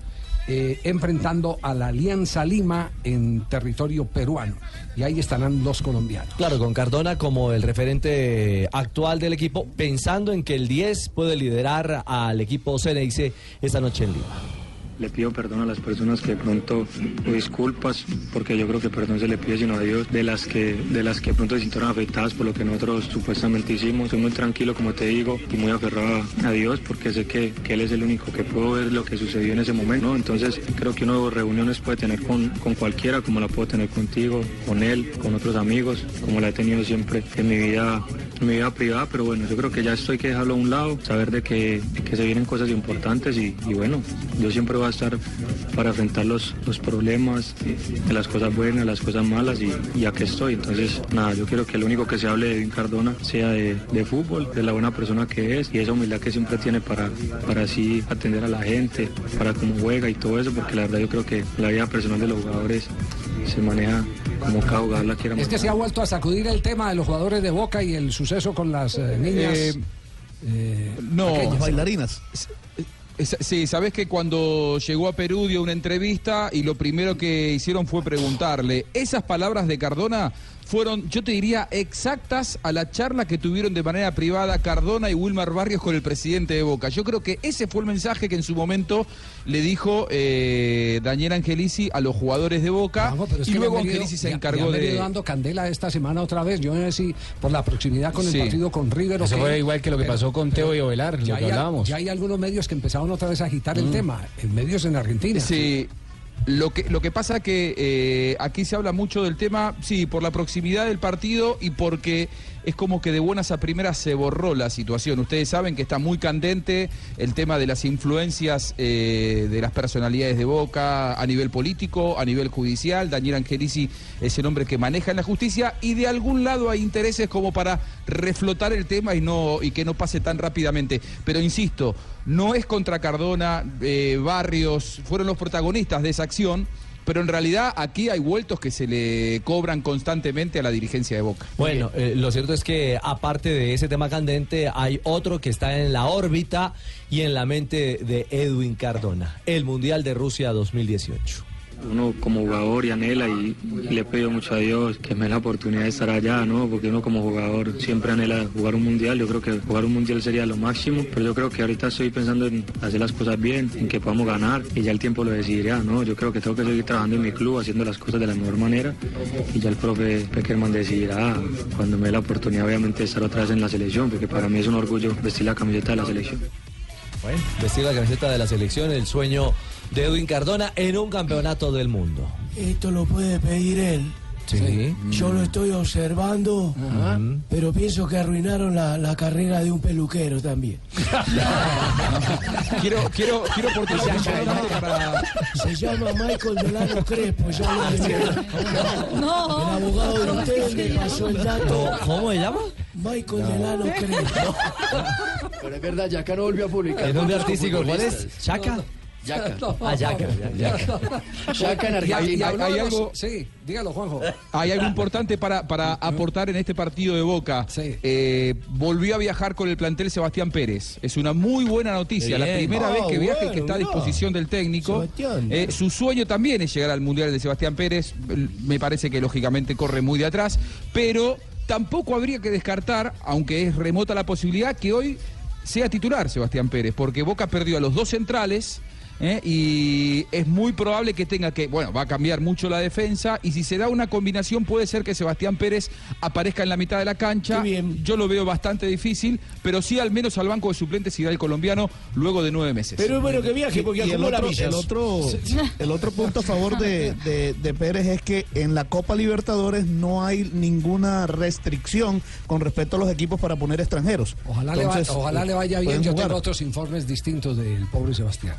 enfrentando a la Alianza Lima en territorio peruano. Y ahí estarán los colombianos. Claro, con Cardona como el referente actual del equipo, pensando en que el 10 puede liderar al equipo Ceneice esta noche en Lima. Le pido perdón a las personas que de pronto, o disculpas, porque yo creo que perdón se le pide sino a Dios, de las que, de las que pronto se sintieron afectadas por lo que nosotros supuestamente hicimos. Estoy muy tranquilo, como te digo, y muy aferrado a Dios, porque sé que, Él es el único que puedo ver lo que sucedió en ese momento. Entonces creo que uno reuniones puede tener con, con cualquiera, como la puedo tener contigo, con él, con otros amigos, como la he tenido siempre en mi vida, mi vida privada, pero bueno, yo creo que ya esto hay que dejarlo a un lado, saber de que, que se vienen cosas importantes y, y bueno, yo siempre voy a estar para enfrentar los, los problemas, de las cosas buenas, las cosas malas y, y aquí estoy. Entonces, nada, yo quiero que lo único que se hable de Edwin Cardona sea de, de fútbol, de la buena persona que es y esa humildad que siempre tiene para, para así atender a la gente, para cómo juega y todo eso, porque la verdad yo creo que la vida personal de los jugadores se maneja como cada jugador la quiera Es que se ha vuelto a sacudir el tema de los jugadores de Boca y el suceso con las eh, niñas. Eh, eh, No, pequeñas. bailarinas. Sí, sabes que cuando llegó a Perú dio una entrevista y lo primero que hicieron fue preguntarle, esas palabras de Cardona fueron, yo te diría, exactas a la charla que tuvieron de manera privada Cardona y Wilmar Barrios con el presidente de Boca. Yo creo que ese fue el mensaje que en su momento le dijo eh, Daniel Angelici a los jugadores de Boca Vamos, y que luego venido- Angelici se encargó de... dando candela esta semana otra vez. Yo no sé si por la proximidad con el partido con River o Eso qué, fue igual que lo que pero- pasó con Teo y Ovelar, lo ya que hay al- hablábamos. Ya hay algunos medios que empezaron otra vez a agitar el Mm. tema. En medios en Argentina. Sí. Lo que, lo que pasa que eh, aquí se habla mucho del tema, sí, por la proximidad del partido y porque es como que de buenas a primeras se borró la situación. Ustedes saben que está muy candente el tema de las influencias eh, de las personalidades de Boca a nivel político, a nivel judicial. Daniel Angelici es el hombre que maneja en la justicia y de algún lado hay intereses como para reflotar el tema y, no, y que no pase tan rápidamente. Pero insisto, no es contra Cardona, eh, Barrios, fueron los protagonistas de esa acción, pero en realidad aquí hay vueltos que se le cobran constantemente a la dirigencia de Boca. Bueno, eh, lo cierto es que aparte de ese tema candente, hay otro que está en la órbita y en la mente de Edwin Cardona, el Mundial de Rusia 2018. Uno como jugador y anhela y, le pido mucho a Dios que me dé la oportunidad de estar allá, ¿no? Porque uno como jugador siempre anhela jugar un mundial. Yo creo que jugar un mundial sería lo máximo, pero yo creo que ahorita estoy pensando en hacer las cosas bien, en que podamos ganar y ya el tiempo lo decidirá, ¿no? Yo creo que tengo que seguir trabajando en mi club, haciendo las cosas de la mejor manera y ya el profe Peckerman decidirá cuando me dé la oportunidad, obviamente, de estar otra vez en la selección, porque para mí es un orgullo vestir la camiseta de la selección. Bueno, vestir la camiseta de la selección, el sueño de Edwin Cardona en un campeonato del mundo. Esto lo puede pedir él. Sí. Yo lo estoy observando, pero pienso que arruinaron la, la carrera de un peluquero también. quiero, quiero, quiero oportunidad para... Se llama Michael Delano Crespo, lo decía. No. El abogado de ustedes me pasó el dato. ¿Cómo se llama? Michael Delano Crespo. Pero es verdad, Yaca no volvió a publicar. ¿El nombre artístico cuál es? ¿Chaca? Yaca. Ah, Yaca. Yaca. Yaca en Argentina. hay- hay algo- Sí, dígalo, Juanjo. Hay algo importante para, para aportar en este partido de Boca. Eh, volvió a viajar con el plantel Sebastián Pérez. Es una muy buena noticia. Bien. La primera Ah, vez que viaja y que está a disposición del técnico. Eh, su sueño también es llegar al Mundial de Sebastián Pérez. Me parece que lógicamente corre muy de atrás. Pero tampoco habría que descartar, aunque es remota la posibilidad, que hoy sea titular Sebastián Pérez. Porque Boca perdió a los dos centrales. ¿Eh? y es muy probable que tenga que, bueno, va a cambiar mucho la defensa y si se da una combinación puede ser que Sebastián Pérez aparezca en la mitad de la cancha. Yo lo veo bastante difícil, pero sí al menos al banco de suplentes irá el colombiano luego de nueve meses. Pero es bueno que viaje porque Y el acumula otro, el, otro, el otro punto a favor de, de- de Pérez es que en la Copa Libertadores no hay ninguna restricción con respecto a los equipos para poner extranjeros. Ojalá, le, va- Entonces, ojalá le vaya bien. Yo jugar. tengo otros informes distintos del pobre Sebastián.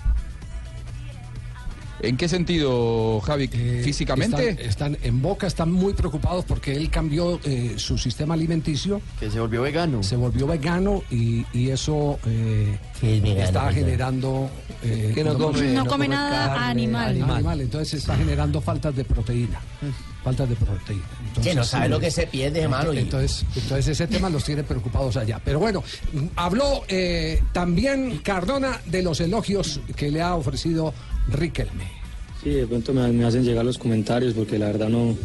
¿En qué sentido, Javi? ¿Físicamente? Están, están en Boca, están muy preocupados porque él cambió eh, su sistema alimenticio. Que se volvió vegano. Se volvió vegano y, y eso eh, vegano, está generando... eh, Que no come- no come nada animal. animal. Entonces está generando faltas de proteína. Faltas de proteína. Que no sabe lo que se pierde, hermano. y- Entonces, entonces ese tema los tiene preocupados allá. Pero bueno, mm, habló eh, también Cardona de los elogios que le ha ofrecido Riquelme. Sí, de pronto me, me hacen llegar los comentarios porque la verdad no,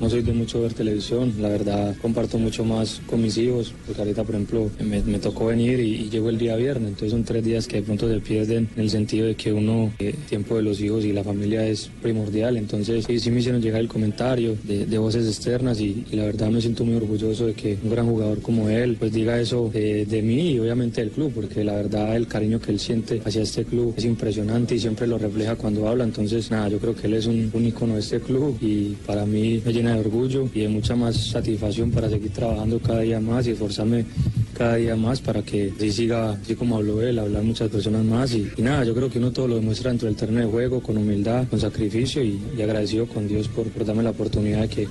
no soy de mucho ver televisión, la verdad comparto mucho más con mis hijos, porque ahorita por ejemplo me, me tocó venir y, y el día viernes, entonces son tres días que de pronto se pierden en el sentido de que uno, eh, el tiempo de los hijos y la familia es primordial, entonces sí, sí me hicieron llegar el comentario de, de voces externas y, y la verdad me siento muy orgulloso de que un gran jugador como él pues diga eso de, de mí y obviamente del club, porque la verdad el cariño que él siente hacia este club es impresionante y siempre lo refleja cuando habla, entonces nada, yo creo que él es un, un de este club y para mí me llena de orgullo y de mucha más satisfacción para seguir trabajando cada día más y esforzarme cada día más para que así siga, así como habló él, hablar muchas personas más y, y nada, yo creo que uno todo lo demuestra dentro del terreno de juego, con humildad, con sacrificio y, y agradecido con Dios por, por darme la oportunidad de que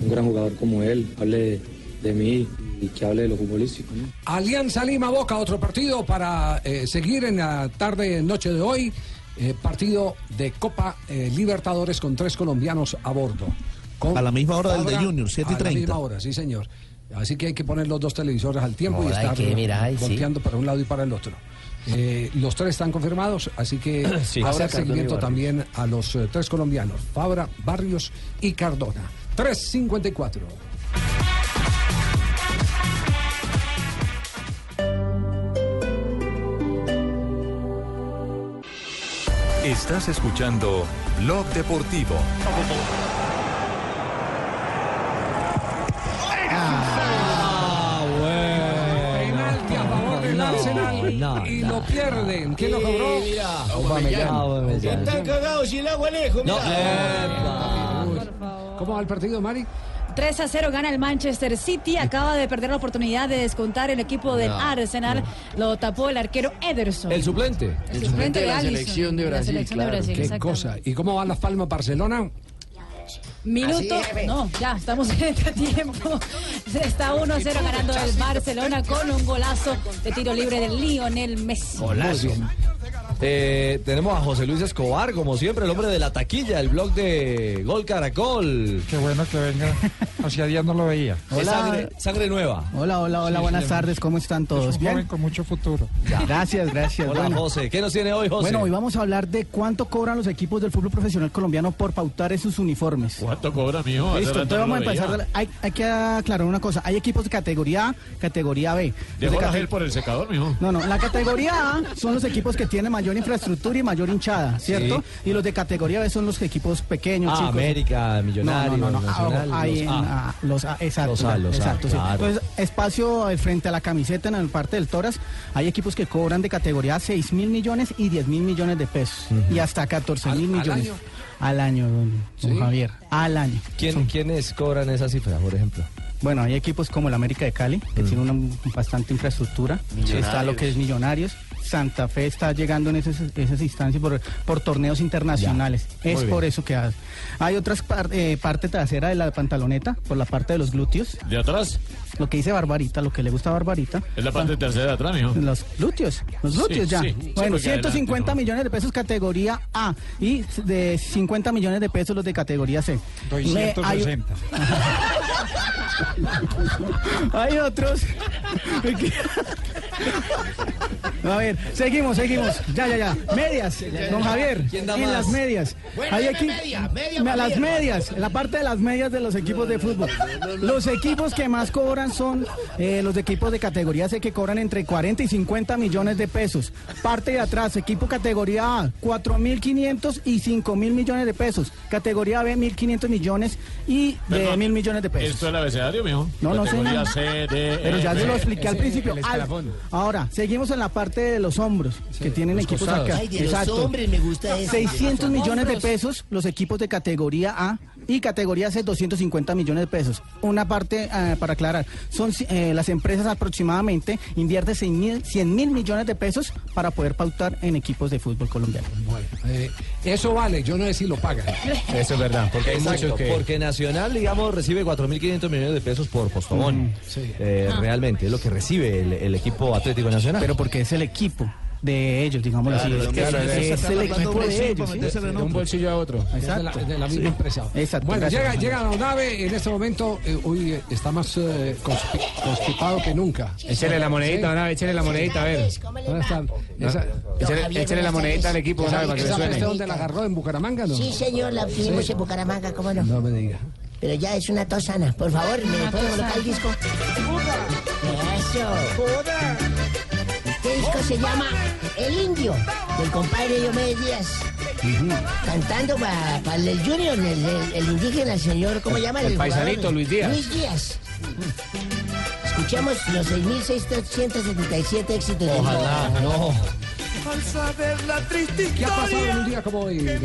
un gran jugador como él hable de, de mí y que hable de lo futbolístico. ¿no? Alianza Lima Boca, otro partido para eh, seguir en la tarde, noche de hoy. eh, partido de Copa eh, Libertadores con tres colombianos a bordo. A la misma hora del de Junior, 7 y A la 30. misma hora, sí, señor. Así que hay que poner los dos televisores al tiempo y estar que mirar, ay, sí. volteando para un lado y para el otro. Eh, los tres están confirmados, así que Sí. hacer seguimiento también a los eh, tres colombianos, Fabra, Barrios y Cardona. 354. Estás escuchando Blog Deportivo. Penalti a favor del Arsenal no, y lo pierden. ¿Quién lo cobró? Están cagados y el agua lejos. ¿Cómo va el partido, Mari? 3 a 0 gana el Manchester City. Acaba de perder la oportunidad de descontar el equipo del No, Arsenal. Lo tapó el arquero Ederson. El suplente. El suplente de la selección de la Brasil, selección de claro. Brasil, Qué cosa. ¿Y cómo van las palmas Barcelona? Minuto, no, ya estamos en este tiempo. Está 1 a 0 ganando el Barcelona con un golazo de tiro libre de Lionel Messi. Golazo. Eh, tenemos a José Luis Escobar, como siempre, el hombre de la taquilla, el blog de Gol Caracol. Qué bueno que venga hacía días no lo veía. Es sangre, sangre nueva. Hola, hola, hola, Sí, buenas sí, tardes, ¿cómo están todos? Es un ¿Bien? joven con mucho futuro. Gracias, gracias. Hola, Bueno. José. ¿Qué nos tiene hoy, José? Bueno, hoy vamos a hablar de cuánto cobran los equipos del fútbol profesional colombiano por pautar esos uniformes. ¿Cuánto cobra, mijo? Listo, entonces vamos a empezar. Hay, hay que aclarar una cosa. Hay equipos de categoría A, categoría B. Dejó de la cate- gel por el secador, mijo. No, no, la categoría A son los equipos que tienen mayor infraestructura y mayor hinchada, ¿cierto? Y los de categoría B son los equipos pequeños, Ah, chicos. América, Millonarios, no, no, no, no. Nacional, Ah, los en, A. ah, los A, exacto. Los A, los A, exacto, sí. claro. Entonces, espacio eh, frente a la camiseta en la parte del Toras, hay equipos que cobran de categoría 6 mil millones y 10 mil millones de pesos. Y hasta 14 mil ¿Al- al millones. año? Al año, don, don Sí. Javier. Al año. ¿Quién, ¿Quiénes cobran esa cifra, por ejemplo? Bueno, hay equipos como el América de Cali, que tiene una bastante infraestructura. Está lo que es Millonarios. Santa Fe está llegando en esas, esas instancias por, por torneos internacionales. Ya. Es por eso que hay. Hay otras par- eh, parte trasera de la pantaloneta, por la parte de los glúteos. ¿De atrás? Lo que dice Barbarita, lo que le gusta a Barbarita. Es la parte tercera de atrás, mijo. Los glúteos, los glúteos Sí, ya. sí, bueno, porque 150 adelante, ¿no? millones de pesos categoría A y de 50 millones de pesos los de categoría C. Me- hay- 260. Hay otros. A ver, seguimos, seguimos. Ya, ya, ya. Medias, don Javier. ¿Quién da en más? las medias. Bueno, Hay deme equi- media, media, Me- las medias, la parte de las medias de los equipos de fútbol. Los equipos que más cobran son eh, los equipos de categoría C que cobran entre 40 y 50 millones de pesos. Parte de atrás, equipo categoría A, 4.500 y 5.000 millones de pesos. Categoría B, 1.500 millones y de Perdón, 1.000 millones de pesos. ¿Esto es el abecedario, mijo? No, no sé. Categoría C, D, Pero ya se lo expliqué al principio. Al-. Ahora, seguimos en la parte de los hombros, que tienen los equipos costados. acá. Ay, de los hombres me gusta eso. 600 Los millones de pesos los equipos de categoría A y categoría C 250 millones de pesos. Una parte eh, para aclarar, son eh, las empresas aproximadamente invierten 100 mil 100 mil millones de pesos para poder pautar en equipos de fútbol colombiano. Eh, eso vale, yo no sé si lo pagan. Eso es verdad, porque hay Exacto, muchos que... porque Nacional, digamos, recibe 4.500 millones de pesos por postobón. Eh, Realmente, es lo que recibe el, el equipo Atlético Nacional. Pero porque es el equipo de ellos, digámoslo Claro, así. claro, es, eso es está el hablando equipo de un bolsillo a otro. Es de la, Exacto. de la misma Sí. empresa. Exacto, Bueno, llega, llega Don Ave, en este momento, eh, hoy eh, está más eh, conspi- constipado que nunca. Échale la monedita, Nave, échale la monedita, a ver. ¿Dónde están? Esa- Échale, la monedita al equipo, Nave, para que le suene. ¿Este dónde la agarró? ¿En Bucaramanga, no? Sí, señor, la Sí. en Bucaramanga, ¿cómo no? No me diga. Pero ya es una tos sana. Por favor, ¿me puede colocar el disco? Eso. Disco se llama El Indio, del compadre Diomedes Díaz. Cantando para el Junior, el, el- el indígena, el señor, ¿cómo llama? el paisanito, Luis Díaz. Luis Díaz. Escuchemos los 6.677 éxitos Ojalá, no. Al saber la triste ¿Qué ha pasado en un día como hoy, Don?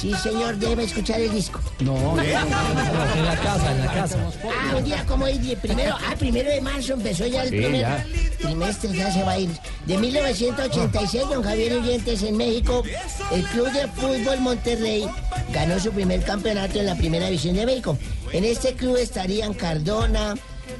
Sí, señor, debe escuchar el disco. No, no, En la casa, en la casa. Ah, un día como hoy, primero, ah, primero de marzo empezó ya el Sí, primer ya. trimestre, ya se va a ir. De 1986, don Javier Oyentes en México, el Club de Fútbol Monterrey ganó su primer campeonato en la primera división de México. En este club estarían Cardona,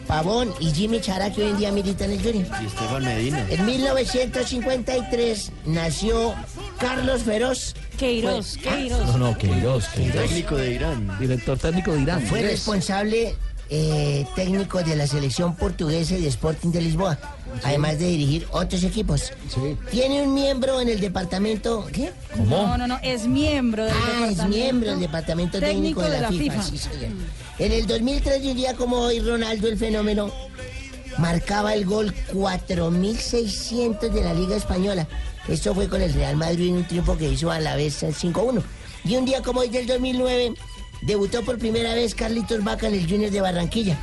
Pavón y Jimmy Chara, que hoy en día militan en el Junior. Y Esteban Medina. En 1953 nació Carlos Feroz. Queiroz, Queiroz. No, no, Queiroz, Queiroz. Técnico de Irán. Director técnico de Irán. Fue responsable eh, técnico de la selección portuguesa y de Sporting de Lisboa, además de dirigir otros equipos. Tiene un miembro en el departamento. ¿Qué? No, no, no, es miembro del Ah, es miembro del departamento técnico, de la, FIFA. sí, señor. En el 2003, y un día como hoy, Ronaldo el fenómeno marcaba el gol 4.600 de la Liga Española. Esto fue con el Real Madrid en un triunfo que hizo a la vez el 5-1. Y un día como hoy del 2009, debutó por primera vez Carlitos Vaca en el Junior de Barranquilla.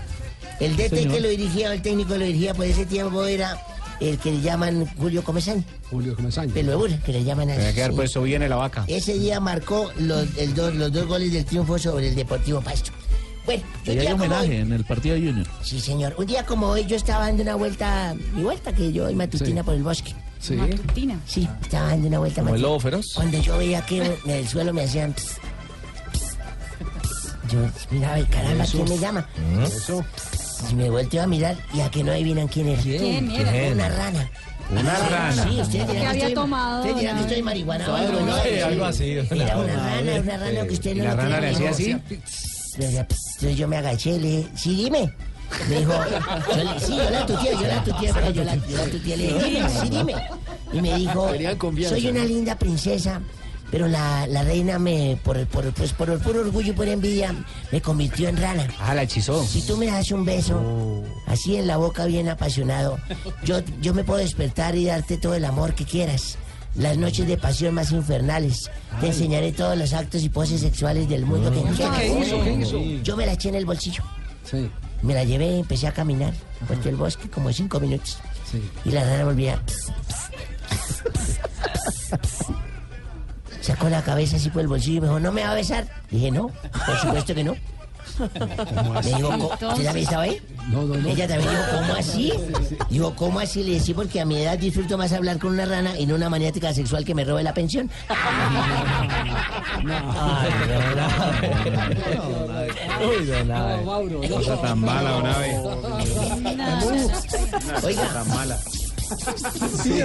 El DT Señor. que lo dirigía, o el técnico que lo dirigía, por ese tiempo era el que le llaman Julio Comesaña. Julio Comesaña. Burra, que le llaman así. Tiene que haber sí. puesto bien en la vaca. Ese día marcó los, el dos, los dos goles del triunfo sobre el Deportivo Pasto. Bueno, un Y hay homenaje hoy- en el partido de Junior. Sí, señor. Un día como hoy yo estaba dando una vuelta, mi vuelta que yo doy matutina Sí. por el bosque. Sí. Matutina. Sí, estaba dando una vuelta ¿Como el matutina. lobo feroz? Cuando yo veía que en el suelo me hacían... Yo miraba y caramba. ¿quién me llama? Eso. Y me volteo a mirar y a que no adivinan quién era. ¿Quién era? Una rana. Una rana. Sí, ustedes Que dirán que había estoy, tomado ustedes dirán que estoy marihuana. o Algo ¿no? así, algo así. Era una rana, una rana que usted no la rana le hacía así. "Ps". entonces yo me agaché y le dije, sí, dime. Me dijo, yo sí, yo la tuteé, yo la tuteé, pero yo la, yo la tuteé, le dije, dime, sí, dime. Y me dijo, soy una linda princesa, pero la, la reina me, por, por, pues, por el puro orgullo y por envidia, me convirtió en rana. Ah, la hechizó. Si tú me das un beso, así en la boca bien apasionado, yo, yo me puedo despertar y darte todo el amor que quieras. Las noches de pasión más infernales. Te enseñaré todos los actos y poses sexuales del mundo que ¿Usted quieras. qué hizo? ¿Qué hizo? Yo me la eché en el bolsillo. Sí. Me la llevé y empecé a caminar por el bosque como cinco minutos. Y la rana volvía. Sacó la cabeza así por el bolsillo y me dijo, ¿no me va a besar? Dije, no, por supuesto que no. Me dijo, "¿Co- ¿usted también estaba ahí? No, no, no. Ella también dijo, ¿cómo así? Digo, ¿cómo así? Le sí, porque a mi edad disfruto más hablar con una rana y no una maniática sexual que me robe la pensión. Uy, don Abe. Cosa tan mala, don Abe. Oiga. Tan mala. Sí,